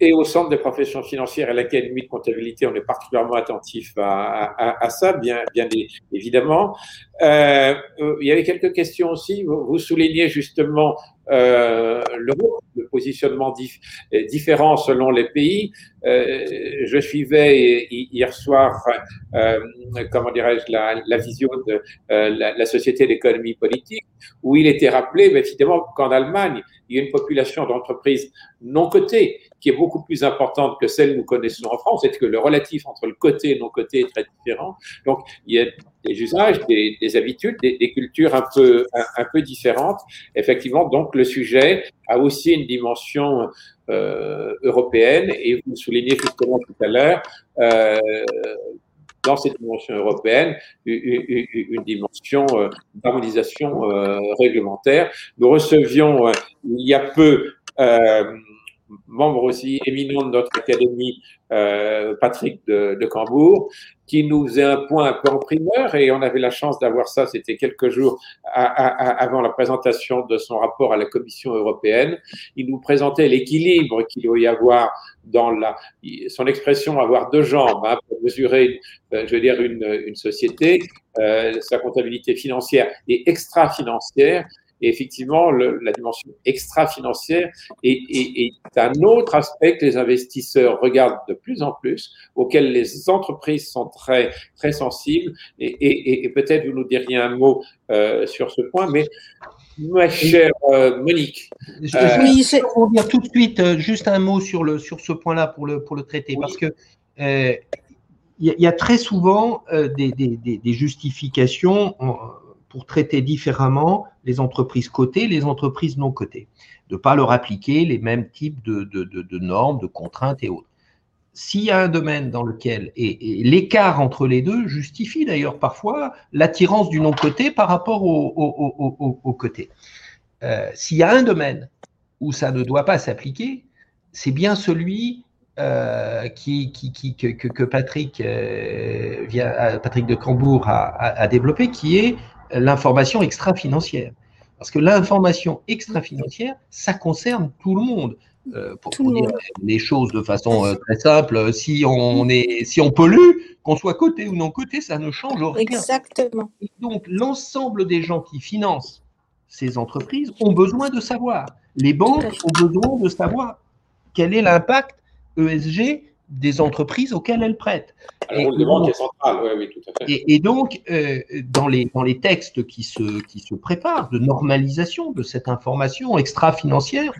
et au Centre des professions financières et l'Académie de comptabilité, on est particulièrement attentif à, à, à ça, bien, bien évidemment. Euh, euh, il y avait quelques questions aussi. Vous soulignez justement euh, le, le, positionnement dif, différent selon les pays. Euh, je suivais hier soir, euh, comment dirais-je, la, la, vision de euh, la, la, Société d'économie politique, où il était rappelé, évidemment, qu'en Allemagne, il y a une population d'entreprises non cotées qui est beaucoup plus importante que celle que nous connaissons en France, c'est que le relatif entre le côté et non côté est très différent. Donc, il y a des usages, des, des habitudes, des, cultures un peu, un, un, peu différentes. Effectivement, donc, le sujet a aussi une dimension euh, européenne et vous soulignez justement tout à l'heure, euh, dans cette dimension européenne, une, dimension euh, d'harmonisation euh, réglementaire. Nous recevions euh, il y a peu membre aussi éminent de notre académie, euh, Patrick de, de, Cambourg, qui nous faisait un point un peu en primeur et on avait la chance d'avoir ça, c'était quelques jours avant la présentation de son rapport à la Commission européenne. Il nous présentait l'équilibre qu'il doit y avoir dans la, son expression avoir deux jambes hein, pour mesurer, euh, je veux dire, une, une société, euh, sa comptabilité financière et extra-financière et effectivement, le, la dimension extra-financière est, est, est, un autre aspect que les investisseurs regardent de plus en plus, auquel les entreprises sont très, très sensibles. Et, et peut-être vous nous diriez un mot euh, sur ce point, mais Ma chère euh, Monique. Je, euh, oui, je vais revenir tout de suite euh, juste un mot sur, le, sur ce point-là pour le, pour le traiter, parce que il y, a très souvent des, des, des, justifications pour traiter différemment les entreprises cotées, les entreprises non cotées, de ne pas leur appliquer les mêmes types de, normes, de contraintes et autres s'il y a un domaine dans lequel, et, l'écart entre les deux justifie d'ailleurs parfois l'attirance du non-côté par rapport au, côté. Euh, s'il y a un domaine où ça ne doit pas s'appliquer, c'est bien celui euh, que, Patrick, euh, via, Patrick de Cambourg a développé, qui est l'information extra-financière. Parce que l'information extra-financière, ça concerne tout le monde. Euh, pour, dire les choses de façon euh, très simple, si on, est, si on pollue, qu'on soit coté ou non coté, ça ne change rien. Exactement. donc, l'ensemble des gens qui financent ces entreprises ont besoin de savoir. Les banques ont besoin de savoir quel est l'impact ESG des entreprises auxquelles elles prêtent. et, est central, oui, oui, tout à fait. Et, donc, euh, dans, les, dans les textes qui se, qui se préparent de normalisation de cette information extra-financière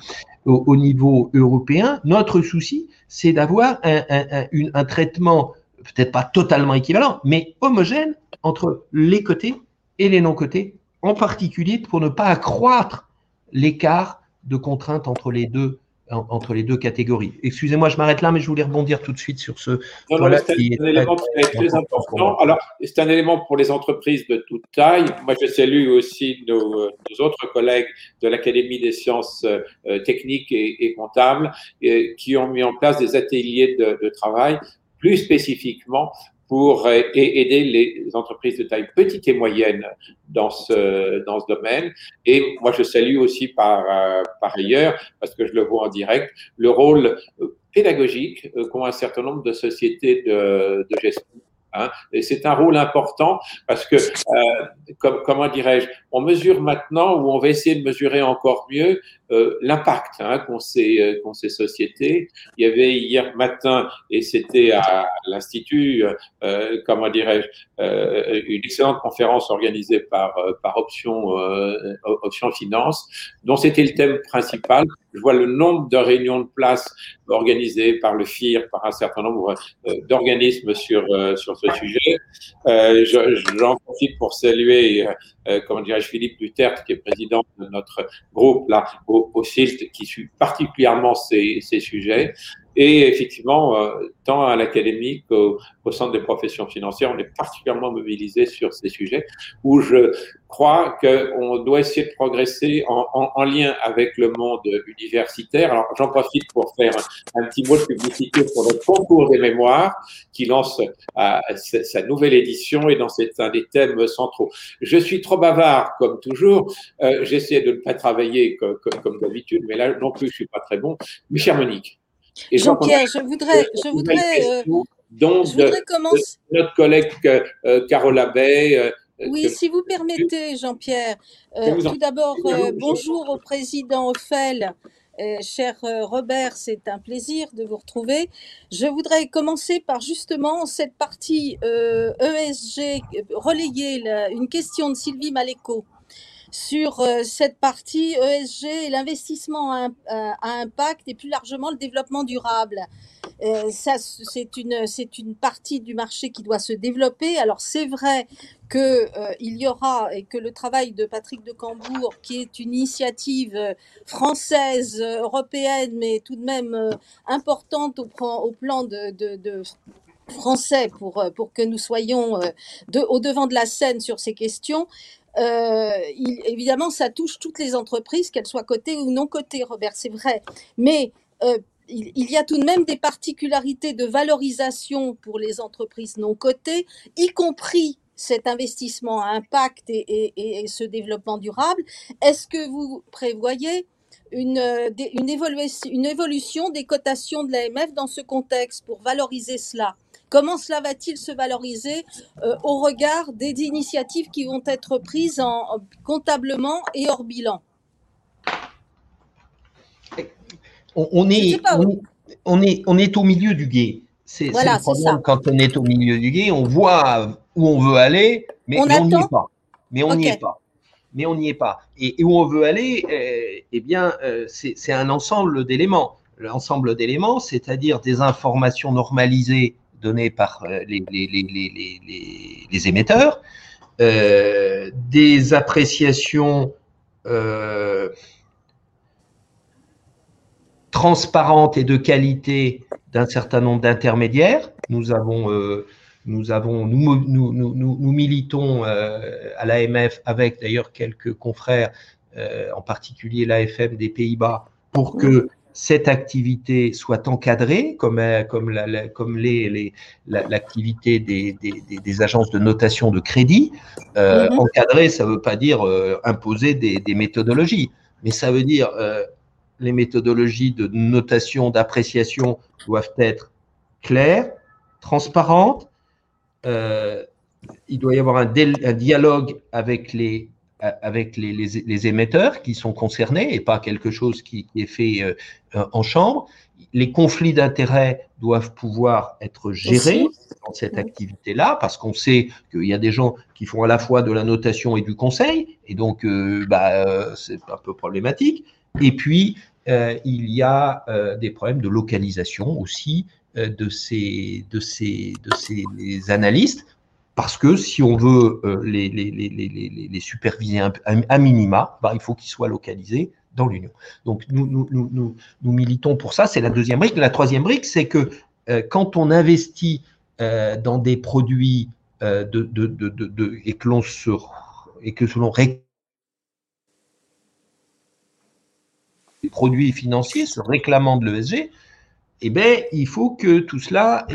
au, niveau européen, notre souci, c'est d'avoir un, un, un, traitement peut-être pas totalement équivalent, mais homogène entre les côtés et les non-côtés, en particulier pour ne pas accroître l'écart de contraintes entre les deux entre les deux catégories. Excusez-moi, je m'arrête là, mais je voulais rebondir tout de suite sur ce. Non, non, c'est un, élément qui est très important. Alors, c'est un élément pour les entreprises de toute taille. Moi, je salue aussi nos, autres collègues de l'Académie des sciences euh, techniques et, comptables euh, qui ont mis en place des ateliers de, de travail plus spécifiquement pour euh, aider les entreprises de taille petite et moyenne dans ce, dans ce domaine. Et moi, je salue aussi par, euh, par ailleurs, parce que je le vois en direct, le rôle euh, pédagogique qu'ont un certain nombre de sociétés de, de gestion Hein. Et c'est un rôle important parce que, euh, comme, comment dirais-je, on mesure maintenant ou on va essayer de mesurer encore mieux euh, l'impact hein, qu'ont ces, euh, ces sociétés. Il y avait hier matin, et c'était à l'Institut, euh, comment dirais-je, euh, une excellente conférence organisée par, par Option, Option Finance, dont c'était le thème principal. Je vois le nombre de réunions de place organisées par le FIR, par un certain nombre d'organismes sur, sur ce sujet. J'en profite pour saluer euh, comment dirais-je, Philippe Duterte, qui est président de notre groupe là au, au CILT, qui suit particulièrement ces, ces sujets. Et effectivement, euh, tant à l'académie qu'au Centre des professions financières, on est particulièrement mobilisé sur ces sujets où je crois qu'on doit essayer de progresser en, en, en, lien avec le monde universitaire. Alors, j'en profite pour faire un, petit mot de publicité pour notre concours des mémoires qui lance euh, sa nouvelle édition et dans c'est un des thèmes centraux. Je suis trop bavard, comme toujours. Euh, J'essaie de ne pas travailler comme, comme, comme d'habitude, mais là non plus, je suis pas très bon. Mais chère Monique, Jean-Pierre, je voudrais, je voudrais, euh, donc, je voudrais commencer. notre collègue euh, Carole Abbey. Euh, oui, si vous permettez, Jean-Pierre. tout d'abord, bonjour au président Ophel. cher Robert, c'est un plaisir de vous retrouver. Je voudrais commencer par justement cette partie ESG, e relayer une question de Sylvie Maléco sur euh, cette partie ESG et l'investissement à, impact et plus largement le développement durable. Euh, ça, c'est une, c'est une partie du marché qui doit se développer. Alors c'est vrai que euh, y aura et que le travail de Patrick de Cambourg, qui est une initiative française, européenne, mais tout de même importante au, plan de, français pour, pour que nous soyons au devant de la scène sur ces questions. Euh, évidemment, ça touche toutes les entreprises, qu'elles soient cotées ou non cotées, Robert, c'est vrai. Mais euh, il, y a tout de même des particularités de valorisation pour les entreprises non cotées, y compris cet investissement à impact et, ce développement durable. Est-ce que vous prévoyez une, une, évolution, une évolution des cotations de l'AMF dans ce contexte pour valoriser cela? Comment cela va-t-il se valoriser euh, au regard des initiatives qui vont être prises en, comptablement et hors bilan? On, est, on, est, on est au milieu du guet. C'est le problème quand on est au milieu du guet, on voit où on veut aller, mais on n'y est pas. Mais on n'y est pas. mais on n'y est pas. Et, où on veut aller, eh, eh bien, c'est un ensemble d'éléments. L'ensemble d'éléments, c'est-à-dire des informations normalisées données par les, les émetteurs, des appréciations transparente et de qualité d'un certain nombre d'intermédiaires. Nous avons, euh, nous avons, nous, militons euh, à l'AMF avec d'ailleurs quelques confrères, euh, en particulier l'AFM des Pays-Bas, pour que cette activité soit encadrée, comme, comme, la, comme les, l'activité des, des, des, agences de notation de crédit. Euh, mm-hmm. Encadrée, ça ne veut pas dire imposer des, méthodologies, mais ça veut dire les méthodologies de notation, d'appréciation doivent être claires, transparentes. Euh, il doit y avoir un, dialogue avec, les, avec les, émetteurs qui sont concernés et pas quelque chose qui, est fait euh, en chambre. Les conflits d'intérêts doivent pouvoir être gérés dans cette activité-là parce qu'on sait qu'il y a des gens qui font à la fois de la notation et du conseil et donc euh, bah, c'est un peu problématique. Et puis, euh, il y a euh, des problèmes de localisation aussi euh, de, ces, de, ces, de ces analystes, parce que si on veut les, les, les, les, superviser à, minima, bah, il faut qu'ils soient localisés dans l'Union. Donc nous, militons pour ça, c'est la deuxième brique. La troisième brique, c'est que quand on investit dans des produits et que l'on se et que selon produits financiers se réclamant de l'ESG, eh bien, il faut que tout cela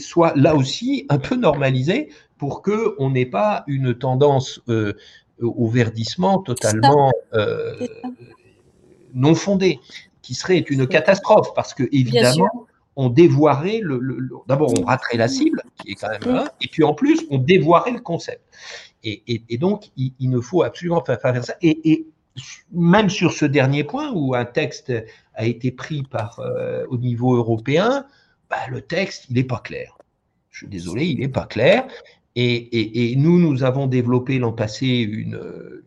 soit là aussi un peu normalisé pour qu'on n'ait pas une tendance euh, au verdissement totalement euh, non fondée, qui serait une catastrophe, parce que évidemment, on dévoirait le, d'abord on raterait la cible, qui est quand même un, et puis en plus on dévoirait le concept. Et, donc il, ne faut absolument pas faire ça. Et, même sur ce dernier point où un texte a été pris par, euh, au niveau européen, bah, le texte, il n'est pas clair. Je suis désolé, il n'est pas clair. Et, nous, nous avons développé l'an passé une,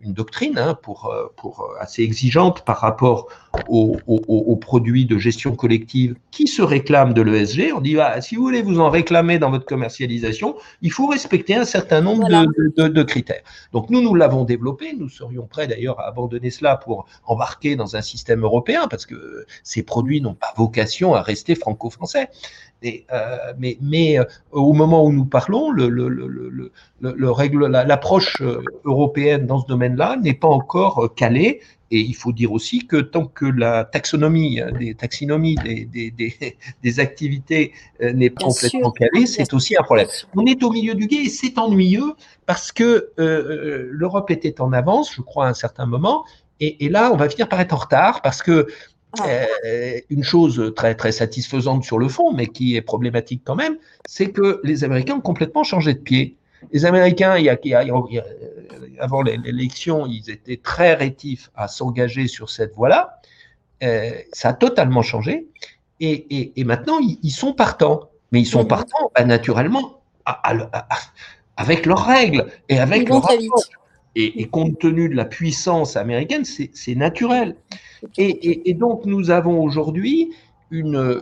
doctrine hein, pour, pour assez exigeante par rapport aux, produits de gestion collective qui se réclament de l'ESG. On dit, ah, si vous voulez vous en réclamer dans votre commercialisation, il faut respecter un certain nombre de, de, critères. Donc nous, nous l'avons développé. Nous serions prêts d'ailleurs à abandonner cela pour embarquer dans un système européen parce que ces produits n'ont pas vocation à rester franco-français. Euh, mais, mais euh, au moment où nous parlons, le, le, le, le règle, l'approche euh, européenne dans ce domaine-là n'est pas encore calée. Et il faut dire aussi que tant que la taxonomie, des taxonomies des, des, des, des activités n'est pas complètement calée, c'est aussi un problème. On est au milieu du guet et c'est ennuyeux parce que euh, l'Europe était en avance, je crois, à un certain moment, et, et, là, on va finir par être en retard parce que euh, une chose très, très satisfaisante sur le fond, mais qui est problématique quand même, c'est que les Américains ont complètement changé de pied. Les Américains, il y a, avant l'élection, ils étaient très rétifs à s'engager sur cette voie-là. Euh, ça a totalement changé. Et, maintenant, ils, sont partants. Mais ils sont partants, bah, naturellement, avec leurs règles et avec leurs et, compte tenu de la puissance américaine, c'est naturel. Et, donc, nous avons aujourd'hui une,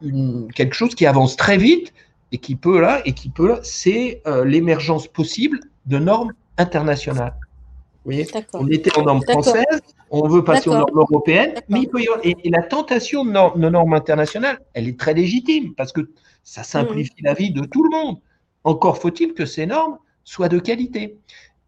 une, quelque chose qui avance très vite et qui peut là, et qui peut c'est euh, l'émergence possible de normes internationales. Vous voyez on était en normes françaises, on veut passer aux normes européennes, mais il peut y avoir, et, la tentation de normes, internationales, elle est très légitime parce que ça simplifie mmh. la vie de tout le monde. Encore faut-il que ces normes soient de qualité.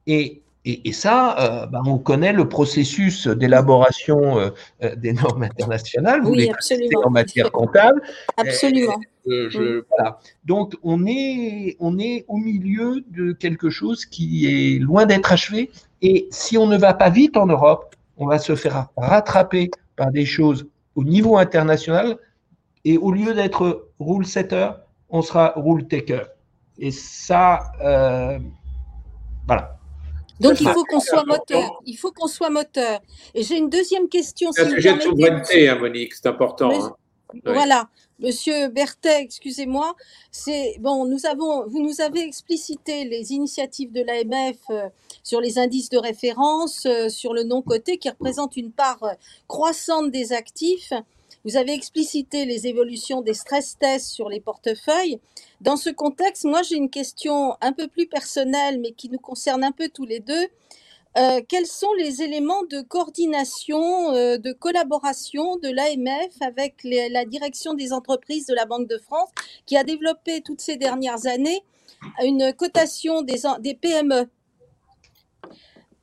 Et, et, ça, euh, bah, on connaît le processus d'élaboration euh, euh, des normes internationales, vous oui, absolument. en matière comptable. Absolument. Je, voilà. Donc, on est, on est au milieu de quelque chose qui est loin d'être achevé. Et si on ne va pas vite en Europe, on va se faire rattraper par des choses au niveau international. Et au lieu d'être rule setter, on sera rule taker. Et ça, voilà. Donc il faut qu'on soit moteur. Il faut qu'on soit moteur. Et j'ai une deuxième question. C'est un sujet de souveraineté, hein, Monique, c'est important. Mais, hein. Voilà, Monsieur Berthet, excusez-moi. C'est bon, nous avons, vous nous avez explicité les initiatives de l'AMF euh, sur les indices de référence, euh, sur le non coté qui représente une part euh, croissante des actifs. Vous avez explicité les évolutions des stress tests sur les portefeuilles. Dans ce contexte, moi j'ai une question un peu plus personnelle, mais qui nous concerne un peu tous les deux. Euh, quels sont les éléments de coordination, euh, de collaboration de l'AMF avec la direction des entreprises de la Banque de France qui a développé toutes ces dernières années une cotation des, PME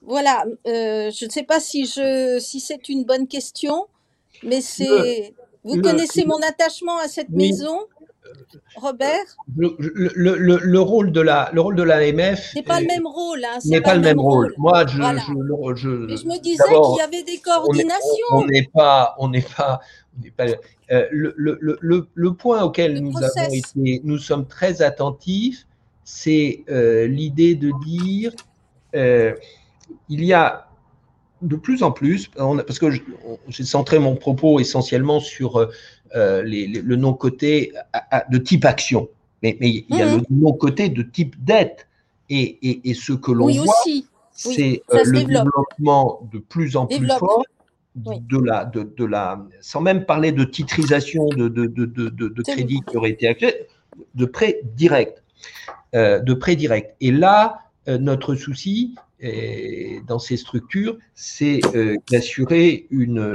Voilà, euh, je ne sais pas si c'est une bonne question, mais c'est... Vous connaissez mon attachement à cette maison Robert? Le, rôle de la le rôle de l'AMF n'est pas le même rôle hein, n'est pas, le même rôle. Moi je, je, Mais je me disais qu'il y avait des coordinations. On n'est pas on n'est pas, pas euh, le, point auquel nous avons été nous sommes très attentifs c'est euh, l'idée de dire euh, il y a de plus en plus, parce que j'ai centré mon propos essentiellement sur euh, le non-côté de type action, mais, il y a le mhm. non-côté de type dette. Et, ce que l'on voit, c'est euh, le développement de plus en plus fort de la, de, la, sans même parler de titrisation de, de, de crédit qui aurait été actuel, de prêt direct. Euh, de prêt direct. Et là, notre souci dans ces structures, c'est d'assurer une,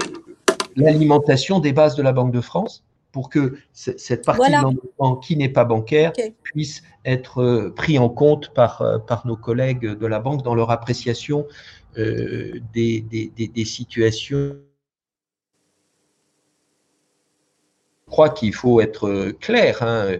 l'alimentation des bases de la Banque de France pour que cette partie de l'endettement qui n'est pas bancaire puisse être euh, pris en compte par, euh, par nos collègues de la banque dans leur appréciation euh, des, des, des, situations. Je crois qu'il faut être clair. Hein.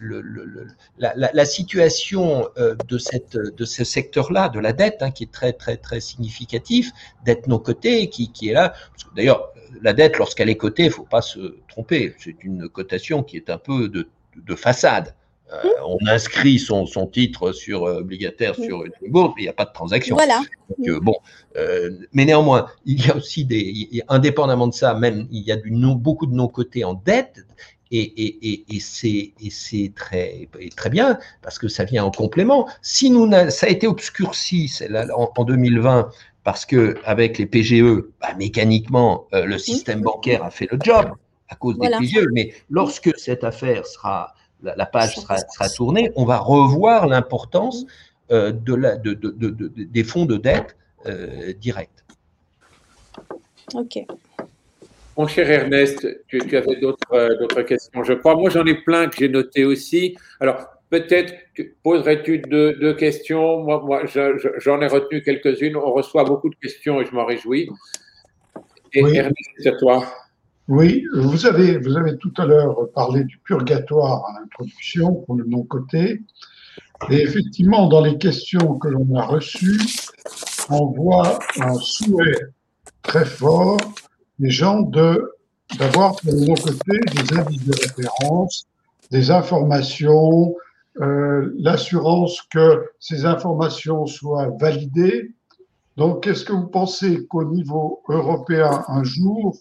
Le, le, la, la, situation de, cette, de ce secteur-là, de la dette, hein, qui est très très très significatif, dette non cotée, qui, qui est là. D'ailleurs, la dette, lorsqu'elle est cotée, il ne faut pas se tromper. C'est une cotation qui est un peu de, façade. Euh, on inscrit son, titre sur euh, obligataire sur une bourse, mais il n'y a pas de transaction. Voilà. Euh, bon, mais néanmoins, il y a aussi des, indépendamment de ça, même il y a du beaucoup de non-cotés en dette, et, et, c'est très, très bien parce que ça vient en complément. Si nous, ça a été obscurci en, en 2020 parce que avec les PGE, bah, mécaniquement, euh, le système bancaire a fait le job à cause des PGE. Mais lorsque cette affaire sera, la, page sera, sera, tournée, on va revoir l'importance euh, de la, de, de, de, des fonds de dette euh, directs. Ok. Mon cher Ernest, tu, tu avais d'autres questions, je crois. Moi, j'en ai plein que j'ai noté aussi. Alors, Peut-être poserais-tu deux, questions? Moi, moi j'en ai retenu quelques-unes. On reçoit beaucoup de questions et je m'en réjouis. Et oui. Ernest, c'est à toi. Oui, vous avez, vous avez tout à l'heure parlé du purgatoire à l'introduction pour le non-côté. Et effectivement, dans les questions que l'on a reçues, on voit un souhait très fort des gens de d'avoir pour le non-côté des indices de référence, des informations, euh, l'assurance que ces informations soient validées. Donc, est-ce que vous pensez qu'au niveau européen, un jour,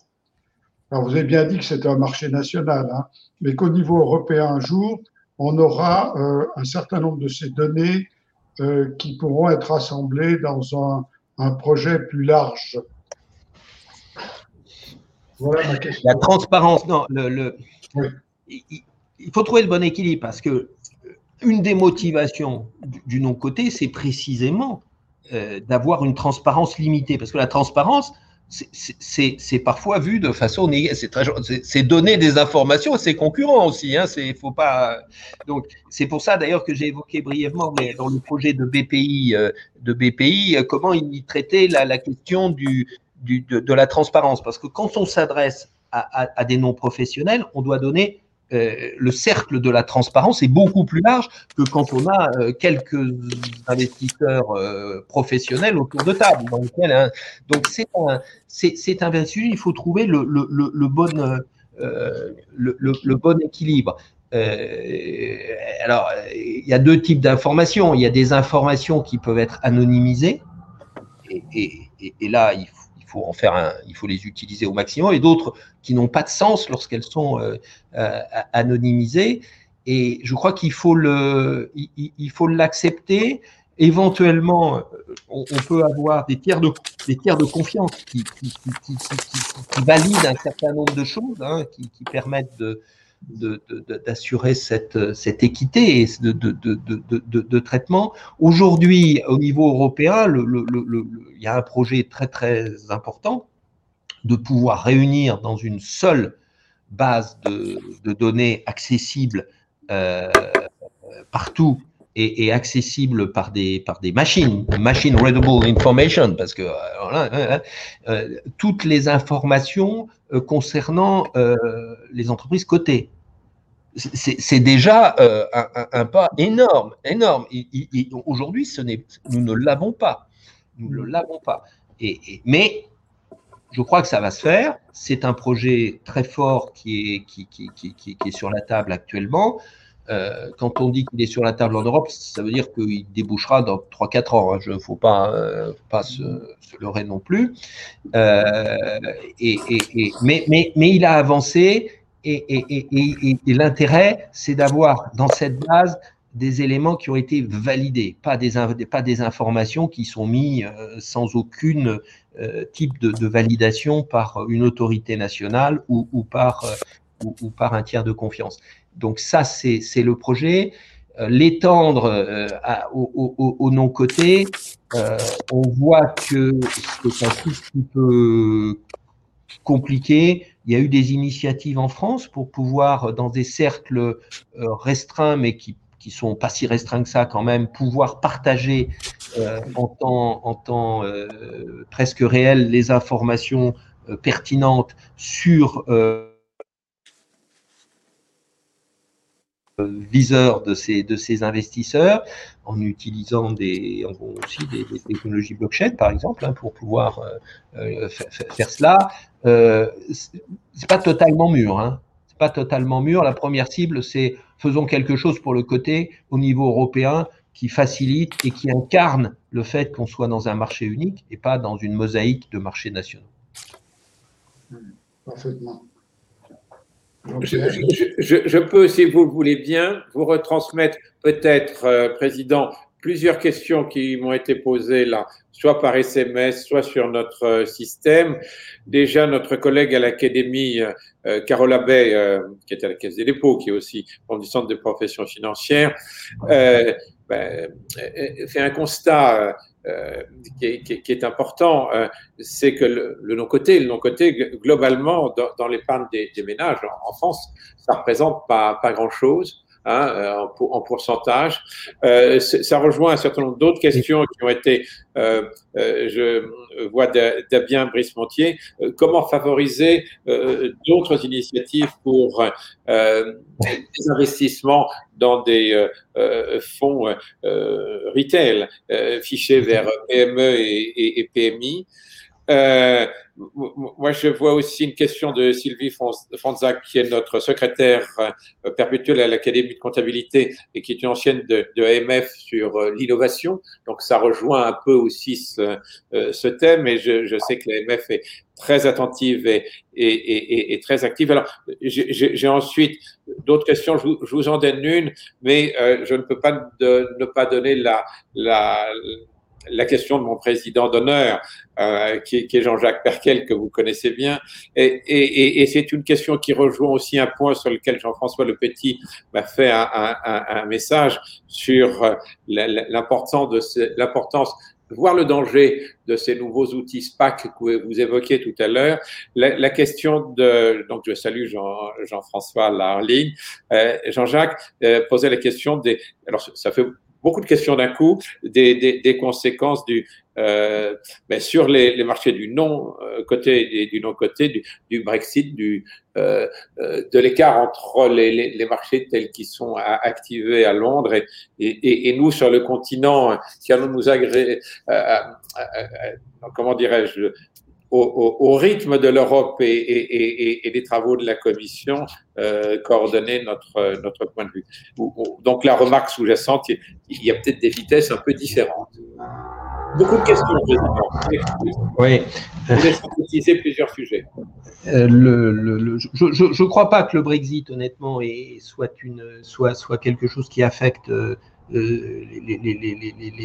alors vous avez bien dit que c'était un marché national, hein, mais qu'au niveau européen, un jour, on aura euh, un certain nombre de ces données euh, qui pourront être assemblées dans un projet plus large Voilà ma question. La transparence, non, le, le... il faut trouver le bon équilibre parce que une des motivations du, non-côté, c'est précisément euh, d'avoir une transparence limitée. Parce que la transparence, c'est parfois vu de façon négative. C'est donner des informations à ses concurrents aussi. Hein, faut pas. Donc c'est pour ça d'ailleurs que j'ai évoqué brièvement dans le projet de BPI, euh, de BPI, euh, comment il traitait la, question du, de, la transparence. Parce que quand on s'adresse à, des non professionnels, on doit donner euh, le cercle de la transparence est beaucoup plus large que quand on a euh, quelques investisseurs euh, professionnels autour de table. Donc c'est un, c'est, un il faut trouver le, le, le, bon, le, bon équilibre. alors, il y a deux types d'informations. Il y a des informations qui peuvent être anonymisées, et, et, et là, il faut il faut les utiliser au maximum, et d'autres qui n'ont pas de sens lorsqu'elles sont anonymisées. Et je crois qu'il faut le, il, faut l'accepter. Éventuellement, on, peut avoir des tiers de, des tiers de confiance qui, qui valident un certain nombre de choses, hein, qui, permettent de, d'assurer cette, équité de, de, traitement. Aujourd'hui, au niveau européen, il y a un projet très très important de pouvoir réunir dans une seule base de, données accessible euh, partout et, accessible par des, par des machines, machine readable information, parce que euh, hein, hein, euh, toutes les informations concernant les entreprises cotées. C'est déjà un, un, pas énorme, énorme. Aujourd'hui, nous ne l'avons pas. Nous ne l'avons pas. Et, mais je crois que ça va se faire. C'est un projet très fort qui est, qui, qui, qui, qui est sur la table actuellement. Euh, quand on dit qu'il est sur la table en Europe, ça veut dire qu'il débouchera dans 3-4 ans. Il hein. ne faut pas, euh, pas se, leurrer non plus. Euh, mais, il a avancé et, l'intérêt, c'est d'avoir dans cette base des éléments qui ont été validés, pas des, pas des informations qui sont mises sans aucune type de, validation par une autorité nationale ou, par, ou, par un tiers de confiance. Donc ça, c'est le projet. L'étendre au, au, au non-côté, on voit que c'est un tout petit peu compliqué. Il y a eu des initiatives en France pour pouvoir, dans des cercles restreints, mais qui qui sont pas si restreints que ça quand même, pouvoir partager euh, en temps, en temps euh, presque réel les informations euh, pertinentes sur viseur de ces, de ces investisseurs en utilisant des, aussi des, technologies blockchain, par exemple, hein, pour pouvoir faire cela. c'est pas totalement mûr. Hein. C'est pas totalement mûr. La première cible, c'est faisons quelque chose pour le côté au niveau européen qui facilite et qui incarne le fait qu'on soit dans un marché unique et pas dans une mosaïque de marchés nationaux. Parfaitement. Je, peux, si vous le voulez bien, vous retransmettre peut-être, euh, Président, plusieurs questions qui m'ont été posées là, soit par SMS, soit sur notre euh, système. Déjà, notre collègue à l'Académie, euh, euh, Carole Abbey, qui est à la Caisse des dépôts, qui est aussi du Centre des professions financières, ben, fait un constat qui, est, important, c'est que le, non-côté, le non-côté, globalement, dans, l'épargne des, ménages en, en, France, ça représente pas, pas grand-chose. Hein, euh, en, pourcentage. Euh, ça rejoint un certain nombre d'autres questions qui ont été, euh, je vois Dabien Brice-Montier, comment favoriser d'autres initiatives pour des investissements dans des fonds retail fichés vers PME et, et PMI. Euh, moi, je vois aussi une question de Sylvie Franzac, qui est notre secrétaire euh, perpétuelle à l'Académie de comptabilité et qui est une ancienne de, de AMF sur euh, l'innovation. Donc, ça rejoint un peu aussi ce, ce thème et je, sais que l'AMF est très attentive et, très active. Alors, j'ai ensuite d'autres questions, je vous, en donne une, mais je ne peux pas ne pas donner la, la la question de mon président d'honneur, euh, qui, est Jean-Jacques Perquel, que vous connaissez bien. Et, c'est une question qui rejoint aussi un point sur lequel Jean-François Le Petit m'a fait un, message sur euh, l'importance de voir le danger de ces nouveaux outils SPAC que vous évoquiez tout à l'heure. La, question de, donc je salue Jean, françois là euh, Jean-Jacques posait la question des, alors ça fait beaucoup de questions d'un coup, des, des, des, conséquences du, euh, ben sur les, les, marchés du non euh, du non côté du, du Brexit, du, euh, euh, de l'écart entre les, les, les, marchés tels qu'ils sont activés à Londres et, et, et, nous sur le continent, qui allons nous agréer, euh, comment dirais-je, au, rythme de l'Europe et, des travaux de la Commission, euh, coordonner notre, notre point de vue. Donc la remarque sous-jacente, il y a peut-être des vitesses un peu différentes. Beaucoup de questions, Président. Oui. Vous avez utiliser plusieurs sujets. Euh, le, je ne crois pas que le Brexit, honnêtement, soit, une, soit, soit quelque chose qui affecte euh, les,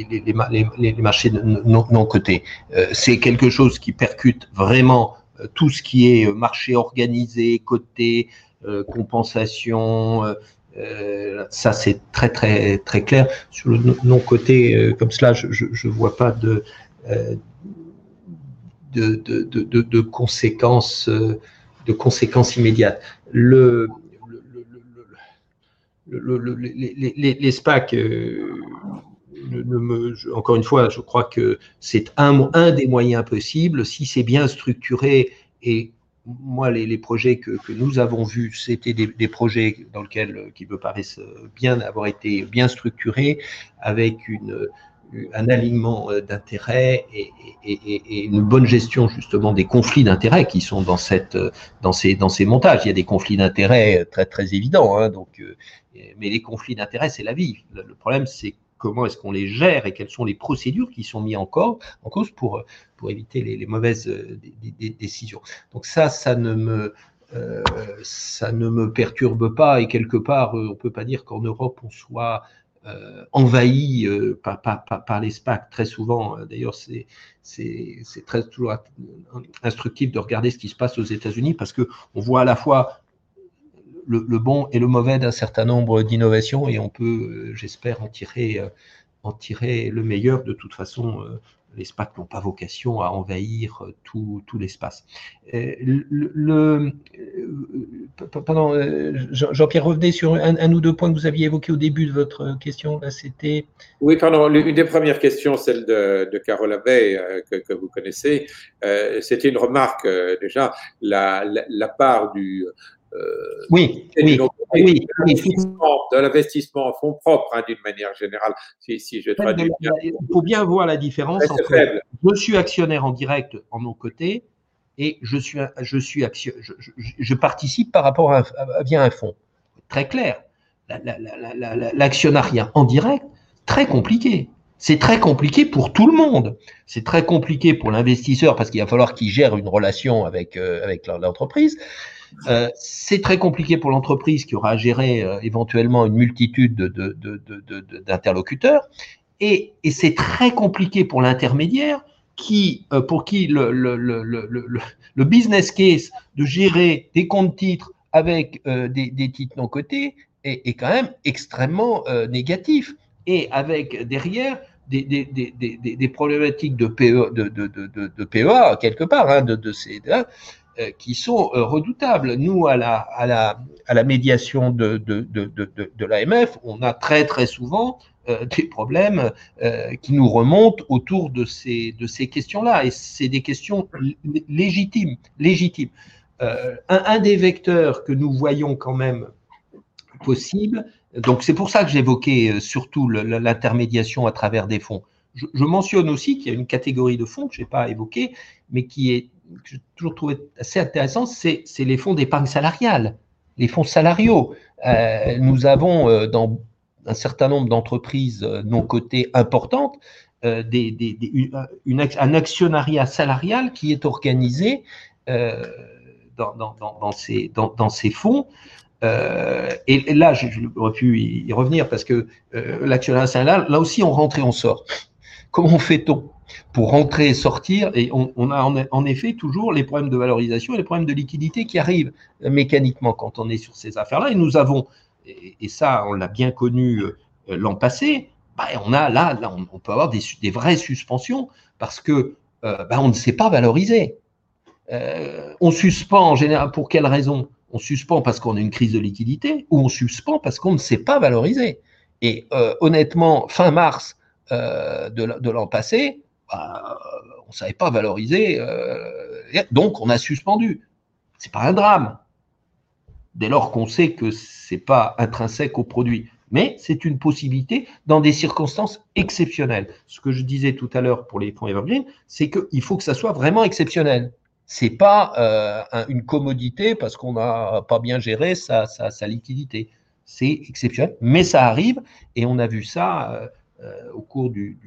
marchés non, cotés. Euh, c'est quelque chose qui percute vraiment tout ce qui est marché organisé, coté, compensation, euh, ça, c'est très, très, très clair. Sur le non-côté, euh, comme cela, je ne vois pas de, euh, conséquences, de conséquences immédiates. Le, le, les, SPAC, me, encore une fois, je crois que c'est un, un des moyens possibles. Si c'est bien structuré et moi, les, projets que, nous avons vus, c'était des, projets dans lesquels, qui me paraissent bien avoir été bien structurés, avec une, un alignement d'intérêts et, une bonne gestion justement des conflits d'intérêts qui sont dans, cette, dans, ces, dans ces montages. Il y a des conflits d'intérêts très, très évidents, hein, donc, euh, mais les conflits d'intérêts, c'est la vie. Le problème, c'est comment est-ce qu'on les gère et quelles sont les procédures qui sont mises en en cause pour, pour éviter les, mauvaises euh, décisions. Donc ça, ça ne me, euh, ça ne me perturbe pas et quelque part, euh, on peut pas dire qu'en Europe, on soit envahi par, par, les SPAC très souvent. D'ailleurs, c'est toujours instructif de regarder ce qui se passe aux États-Unis parce que on voit à la fois le, bon et le mauvais d'un certain nombre d'innovations et on peut, euh, j'espère, en tirer, euh, le meilleur. De toute façon, euh, les SPAC n'ont pas vocation à envahir tout, tout l'espace. Le, pardon, Jean-Pierre, revenez sur un, ou deux points que vous aviez évoqués au début de votre question. C'était. Oui, pardon. Une des premières questions, celle de, de Carole que, vous connaissez, c'était une remarque déjà. La part du, euh, oui, oui, oui, de l'investissement en fonds propres, hein, d'une manière générale, si, si je traduis bien. Il faut bien voir la différence entre je suis actionnaire en direct en mon côté et je suis, je suis action, je, je, participe par rapport à, via un fonds. Très clair. L'actionnariat en direct, très compliqué. C'est très compliqué pour tout le monde. C'est très compliqué pour l'investisseur parce qu'il va falloir qu'il gère une relation avec, euh, avec l'entreprise. Euh, c'est très compliqué pour l'entreprise qui aura à gérer euh, éventuellement une multitude d'interlocuteurs. Et, c'est très compliqué pour l'intermédiaire qui, euh, pour qui le, business case de gérer des comptes titres avec des, titres non cotés est, quand même extrêmement négatif. Et avec derrière des, problématiques de, PE, de, de, PEA, quelque part, hein, de, ces, qui sont euh, redoutables. Nous, à la, médiation de, l'AMF, on a très très souvent euh, des problèmes qui nous remontent autour de ces, questions-là. Et c'est des questions légitimes. légitimes. Un, des vecteurs que nous voyons quand même possible, donc c'est pour ça que j'évoquais surtout l'intermédiation à travers des fonds. Je mentionne aussi qu'il y a une catégorie de fonds que je n'ai pas évoquée, mais qui est que j'ai toujours trouvé assez intéressant, c'est les fonds d'épargne salariale, les fonds salariaux. Euh, nous avons euh, dans un certain nombre d'entreprises euh, non cotées importantes un actionnariat salarial qui est organisé dans, ces, fonds. et, là, j'aurais pu y revenir parce que l'actionnariat salarial, là aussi, on rentre et on sort. Comment fait-on? Pour rentrer et sortir. Et on, a en, effet toujours les problèmes de valorisation et les problèmes de liquidité qui arrivent mécaniquement quand on est sur ces affaires-là. Et nous avons, et, ça, on l'a bien connu euh, l'an passé, bah, on a là, on, peut avoir des, vraies suspensions parce que euh, bah, on ne sait pas valoriser. Euh, on suspend en général pour quelle raison? On suspend parce qu'on a une crise de liquidité ou on suspend parce qu'on ne sait pas valoriser. Et honnêtement, fin mars de l'an passé, bah, on ne savait pas valoriser, euh, donc on a suspendu. C'est pas un drame, dès lors qu'on sait que c'est pas intrinsèque au produit. Mais c'est une possibilité dans des circonstances exceptionnelles. Ce que je disais tout à l'heure pour les fonds Evergreen, c'est qu'il faut que ça soit vraiment exceptionnel. C'est pas euh, une commodité parce qu'on n'a pas bien géré sa, liquidité. C'est exceptionnel, mais ça arrive et on a vu ça euh, au cours du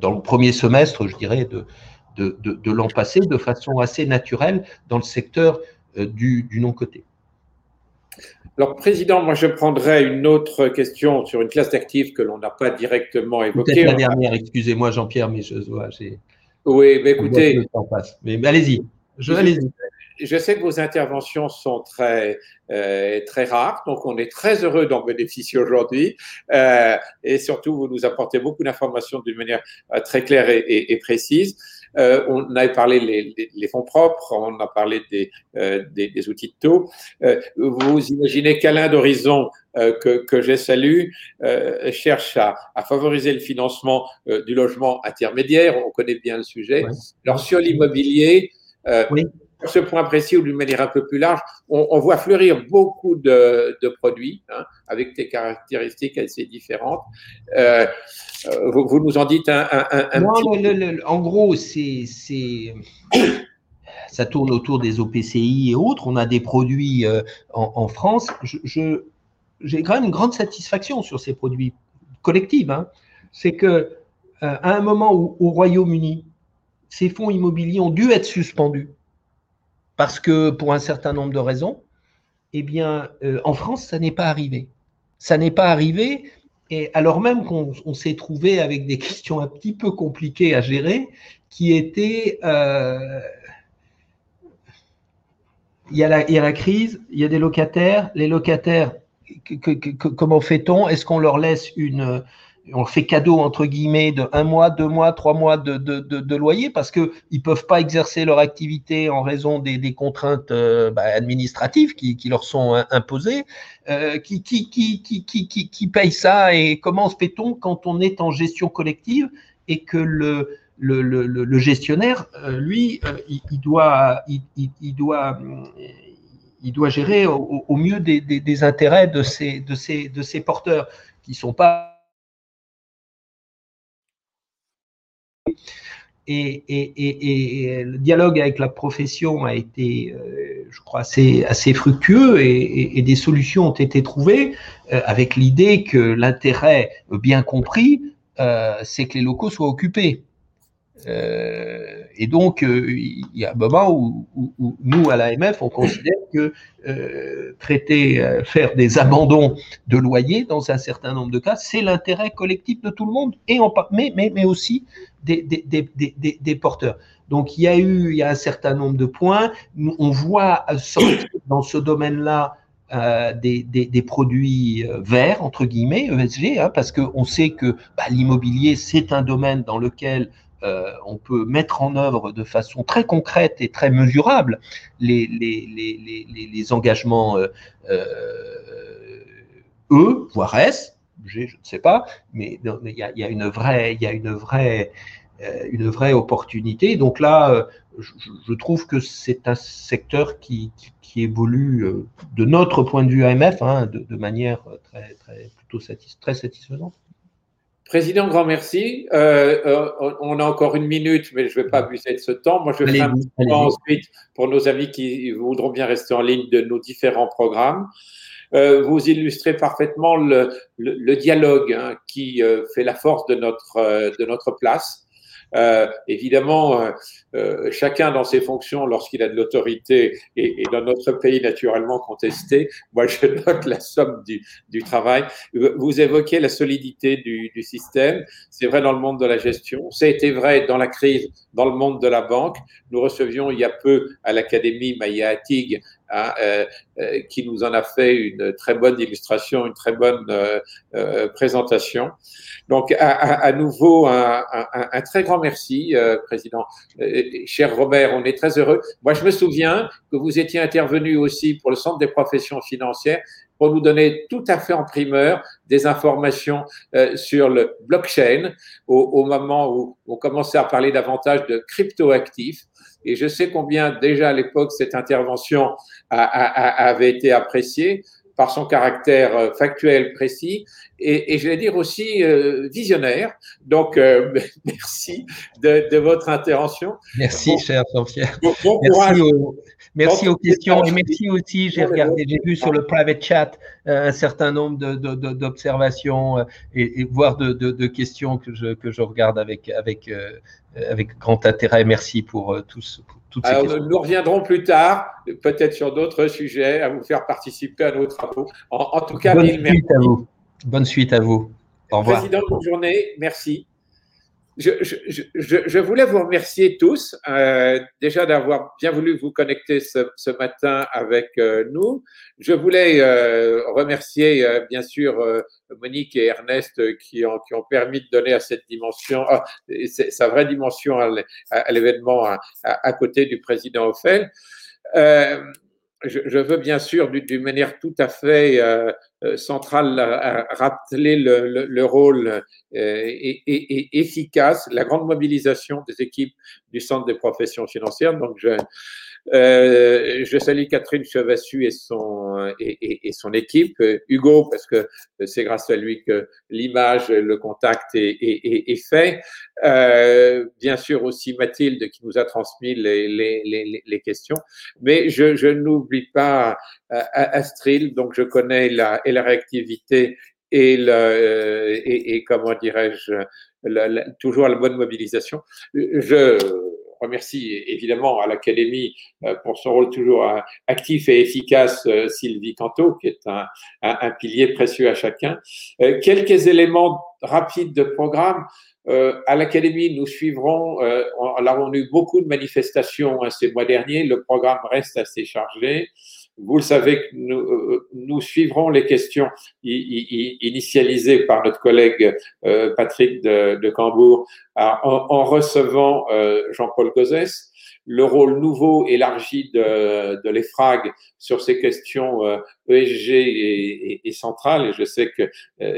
dans le premier semestre, je dirais, de, de, l'an passé, de façon assez naturelle dans le secteur du, du non-coté. Alors, Président, moi je prendrais une autre question sur une classe d'actifs que l'on n'a pas directement évoquée. la dernière, excusez-moi Jean-Pierre, mais je vois, j'ai. Oui, mais écoutez. Mais, allez-y. Je, allez je sais que vos interventions sont très, euh, très rares, donc on est très heureux d'en bénéficier aujourd'hui. Euh, et surtout, vous nous apportez beaucoup d'informations d'une manière euh, très claire et, et, et précise. Euh, on avait parlé les, les, fonds propres, on a parlé des, euh, des, des, outils de taux. Euh, vous imaginez qu'Alain d'Horizon, que, que j'ai salué, cherche à, à, favoriser le financement du logement intermédiaire. On connaît bien le sujet. Alors sur l'immobilier, oui ce point précis ou d'une manière un peu plus large, on, voit fleurir beaucoup de, produits hein, avec des caractéristiques assez différentes. Euh, euh, vous, nous en dites un, un, En gros, c'est ça tourne autour des OPCI et autres. On a des produits euh, en, France. Je, j'ai quand même une grande satisfaction sur ces produits collectifs. Hein. C'est que à un moment où au Royaume-Uni, ces fonds immobiliers ont dû être suspendus parce que pour un certain nombre de raisons, eh bien, euh, en France, ça n'est pas arrivé. Ça n'est pas arrivé, et alors même qu'on s'est trouvé avec des questions un petit peu compliquées à gérer, qui étaient euh, il, y a la, il y a la crise, il y a des locataires, les locataires, comment fait-on? Est-ce qu'on leur laisse une, on fait cadeau entre guillemets de un mois, deux mois, trois mois de, de, de, loyer parce que ils peuvent pas exercer leur activité en raison des, des contraintes euh, bah, administratives qui, qui, leur sont imposées. Euh, qui, qui, qui, qui, paye ça et comment se fait-on quand on est en gestion collective et que le le, le, le gestionnaire, euh, lui, euh, il, doit, il, il, doit, il doit gérer au, mieux des, des, des, intérêts de ces, de de ces porteurs qui sont pas Et, le dialogue avec la profession a été, euh, je crois, assez, fructueux et, des solutions ont été trouvées euh, avec l'idée que l'intérêt bien compris, euh, c'est que les locaux soient occupés. Et donc, il y a un moment où, nous, à l'AMF, on considère que traiter, faire des abandons de loyers dans un certain nombre de cas, c'est l'intérêt collectif de tout le monde, et en, mais, mais, mais aussi des, porteurs. Donc, il y a eu il y a un certain nombre de points. On voit dans ce domaine-là euh, des, produits verts, entre guillemets, ESG, hein, parce qu'on sait que bah, l'immobilier, c'est un domaine dans lequel euh, on peut mettre en œuvre de façon très concrète et très mesurable les, engagements euh, euh, E, voire S, je ne sais pas, mais il y a, une vraie, il y a une vraie, une vraie opportunité. Donc là, je, trouve que c'est un secteur qui, évolue de notre point de vue AMF hein, de, manière très, très plutôt très satisfaisante. Président, grand merci. Euh, euh, on a encore une minute, mais je ne vais pas abuser de ce temps. Moi, je vais faire un petit temps ensuite pour nos amis qui voudront bien rester en ligne de nos différents programmes. Euh, vous illustrez parfaitement le, le, dialogue hein, qui euh, fait la force de notre, euh, de notre place. Euh, évidemment, chacun dans ses fonctions, lorsqu'il a de l'autorité, et, et, dans notre pays naturellement contesté, moi je note la somme du, du travail. Vous évoquez la solidité du, du système, c'est vrai dans le monde de la gestion, ça a été vrai dans la crise, dans le monde de la banque. Nous recevions il y a peu à l'Académie Maya Attig Hein, euh, euh, qui nous en a fait une très bonne illustration, une très bonne euh, présentation. Donc, à, à, nouveau, un, un, un, très grand merci, Président. cher Robert, on est très heureux. Moi, je me souviens que vous étiez intervenu aussi pour le Centre des professions financières pour nous donner tout à fait en primeur des informations euh, sur le blockchain au, moment où on commençait à parler davantage de cryptoactifs. Et je sais combien déjà à l'époque cette intervention a, a, avait été appréciée. Par son caractère factuel, précis, et, et je vais dire aussi visionnaire. Donc, merci de, de, votre intervention. Merci, cher Jean-Pierre. merci, merci aux questions et merci aussi, j'ai regardé, j'ai vu sur le private chat un certain nombre d'observations et, et, voire de, de, questions que je, que je regarde avec, avec, avec grand intérêt. Merci pour tous. Alors, nous reviendrons plus tard, peut-être sur d'autres sujets, à vous faire participer à nos travaux. En, tout cas, bonne suite à vous. Bonne suite à vous. Au revoir. Président, bonne journée. Merci. Je, je, voulais vous remercier tous, euh, déjà d'avoir bien voulu vous connecter ce, ce matin avec euh, nous. Je voulais euh, remercier euh, bien sûr euh, Monique et Ernest qui ont, qui ont permis de donner à cette dimension, ah, sa vraie dimension à, l'événement à, à, côté du président Ophel. Euh, je, je, veux bien sûr d'une manière tout à fait euh, euh centrale rappeler le, le, le rôle euh, et, et, efficace, la grande mobilisation des équipes du Centre des professions financières. Donc, je, euh, je salue Catherine Chevassu et son, et, et, son équipe. Hugo, parce que c'est grâce à lui que l'image, le contact est, est fait. Euh, bien sûr aussi Mathilde qui nous a transmis les, les, les, les questions. Mais je, je n'oublie pas euh, Astrid, donc je connais la, et la réactivité et, le, euh, et, et comment dirais-je, toujours la bonne mobilisation. Je remercie évidemment à l'Académie euh, pour son rôle toujours euh, actif et efficace, euh, Sylvie Canto, qui est un, pilier précieux à chacun. Quelques éléments rapides de programme. à l'Académie, nous suivrons, on, nous avons eu beaucoup de manifestations hein, ces mois derniers, le programme reste assez chargé. Vous le savez, nous, euh, nous suivrons les questions initialisées par notre collègue euh, Patrick de, de Cambourg en, en recevant euh, Jean-Paul Gauzès le rôle nouveau élargi de, de l'EFRAG sur ces questions ESG est, est, central et je sais que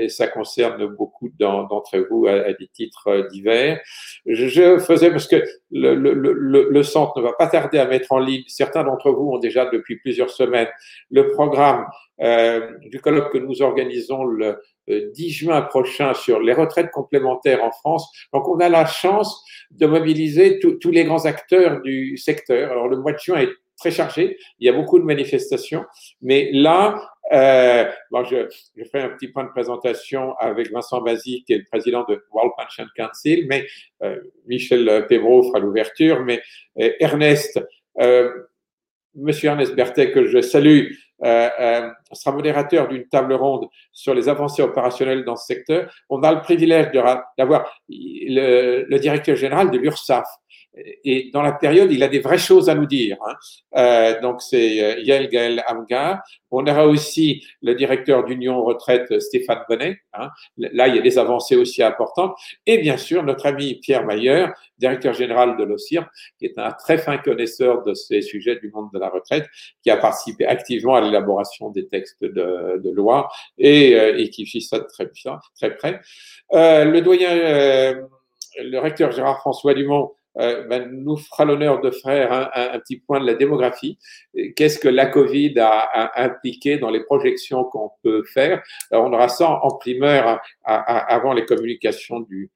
ça concerne beaucoup d'entre vous à, des titres divers. Je, faisais parce que le, le, le, le, centre ne va pas tarder à mettre en ligne, certains d'entre vous ont déjà depuis plusieurs semaines le programme euh, du colloque que nous organisons le 10 juin prochain sur les retraites complémentaires en France. Donc on a la chance de mobiliser tous les grands acteurs du secteur. Alors le mois de juin est très chargé, il y a beaucoup de manifestations, mais là, euh, bon, je, je, fais un petit point de présentation avec Vincent Basy, qui est le président de World Pension Council, mais euh, Michel Pébreau fera l'ouverture, mais euh, Ernest, euh, Monsieur Ernest Berthet, que je salue, euh, euh, sera modérateur d'une table ronde sur les avancées opérationnelles dans ce secteur. On a le privilège d'avoir le, le, directeur général de l'URSSAF, et dans la période, il a des vraies choses à nous dire. Hein. Euh, donc, c'est euh, Yael Gaël Amgar. On aura aussi le directeur d'Union Retraite, Stéphane Bonnet. Hein. Là, il y a des avancées aussi importantes. Et bien sûr, notre ami Pierre Mayer, directeur général de l'OCIR, qui est un très fin connaisseur de ces sujets du monde de la retraite, qui a participé activement à l'élaboration des textes de, de loi et, euh, et, qui suit ça très, très près. Euh, le doyen, euh, le recteur Gérard François Dumont, ben, nous fera l'honneur de faire un, petit point de la démographie. Qu'est-ce que la Covid a, impliqué dans les projections qu'on peut faire? Alors, On aura ça en primeur avant les communications du,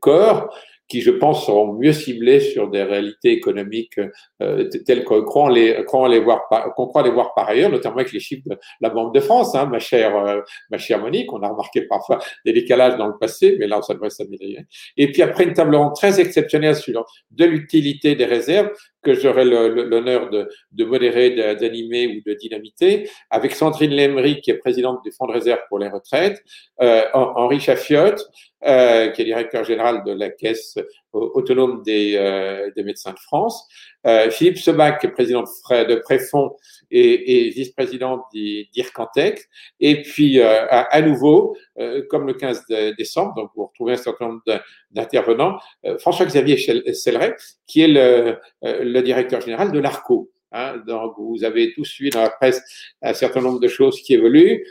corps qui, je pense, seront mieux ciblés sur des réalités économiques euh, telles qu'on croit les, les voir, qu'on croit les voir par ailleurs, notamment avec les chiffres de la Banque de France, hein, ma chère, euh, ma chère Monique. On a remarqué parfois des décalages dans le passé, mais là, ça devrait s'améliorer. Et puis après, une table ronde très exceptionnelle sur de l'utilité des réserves que j'aurai l'honneur de, de, modérer, d'animer ou de dynamiter, avec Sandrine Lemery, qui est présidente du Fonds de réserve pour les retraites, euh, Henri Chaffiotte, euh, qui est directeur général de la Caisse autonome des, euh, des médecins de France, euh, Philippe Sebac, qui est président de, de Préfond et, et vice-président d'IRCANTEC, et puis euh, à, nouveau, euh, comme le 15 décembre, donc vous retrouvez un certain nombre d'intervenants, François-Xavier Selleret, qui est le, directeur général de l'ARCO. Hein, donc vous avez tous suivi dans la presse un certain nombre de choses qui évoluent.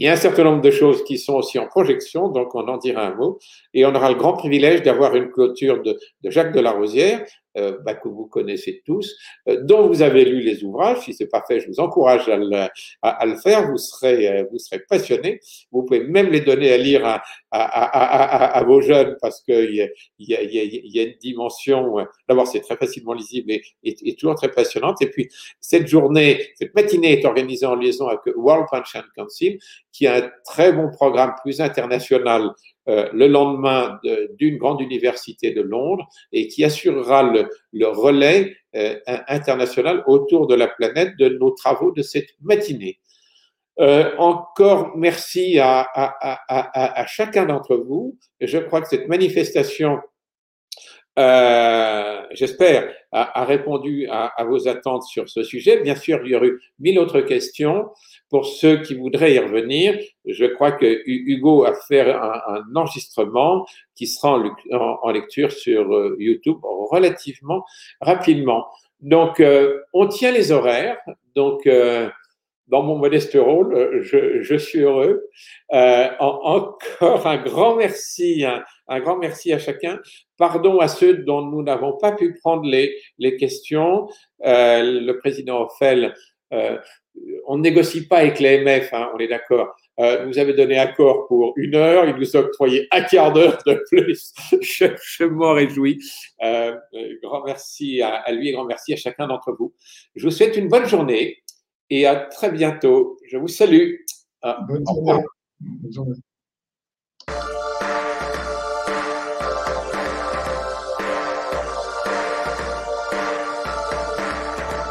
Il y a un certain nombre de choses qui sont aussi en projection, donc on en dira un mot. Et on aura le grand privilège d'avoir une clôture de, de Jacques Delarosière, euh, bah, que vous connaissez tous, euh, dont vous avez lu les ouvrages. Si ce n'est pas fait, je vous encourage à le, à, le faire. Vous serez, euh, vous serez passionné. Vous pouvez même les donner à lire à, à vos jeunes parce qu'il y, y, a, y a une dimension. D'abord, c'est très facilement lisible et, et, toujours très passionnante. Et puis, cette journée, cette matinée est organisée en liaison avec World Pension Council, qui a un très bon programme plus international euh, le lendemain d'une grande université de Londres et qui assurera le, relais euh, international autour de la planète de nos travaux de cette matinée. Euh, encore merci à, à, chacun d'entre vous. Je crois que cette manifestation euh, j'espère, a, répondu à, vos attentes sur ce sujet. Bien sûr, il y aurait eu mille autres questions. Pour ceux qui voudraient y revenir, je crois que Hugo a fait un, enregistrement qui sera en, lecture sur euh, YouTube relativement rapidement. Donc, euh, on tient les horaires. Donc, dans mon modeste rôle, je, suis heureux. encore un grand merci, un, grand merci à chacun. Pardon à ceux dont nous n'avons pas pu prendre les, les questions. Euh, le président Ophel, euh, on ne négocie pas avec l'AMF, hein, on est d'accord. Euh, nous avait donné accord pour une heure, il nous a octroyé un quart d'heure de plus. je, je m'en réjouis. Euh, grand merci à, à, lui et grand merci à chacun d'entre vous. Je vous souhaite une bonne journée et à très bientôt. Je vous salue. Bonne journée. Bonne journée.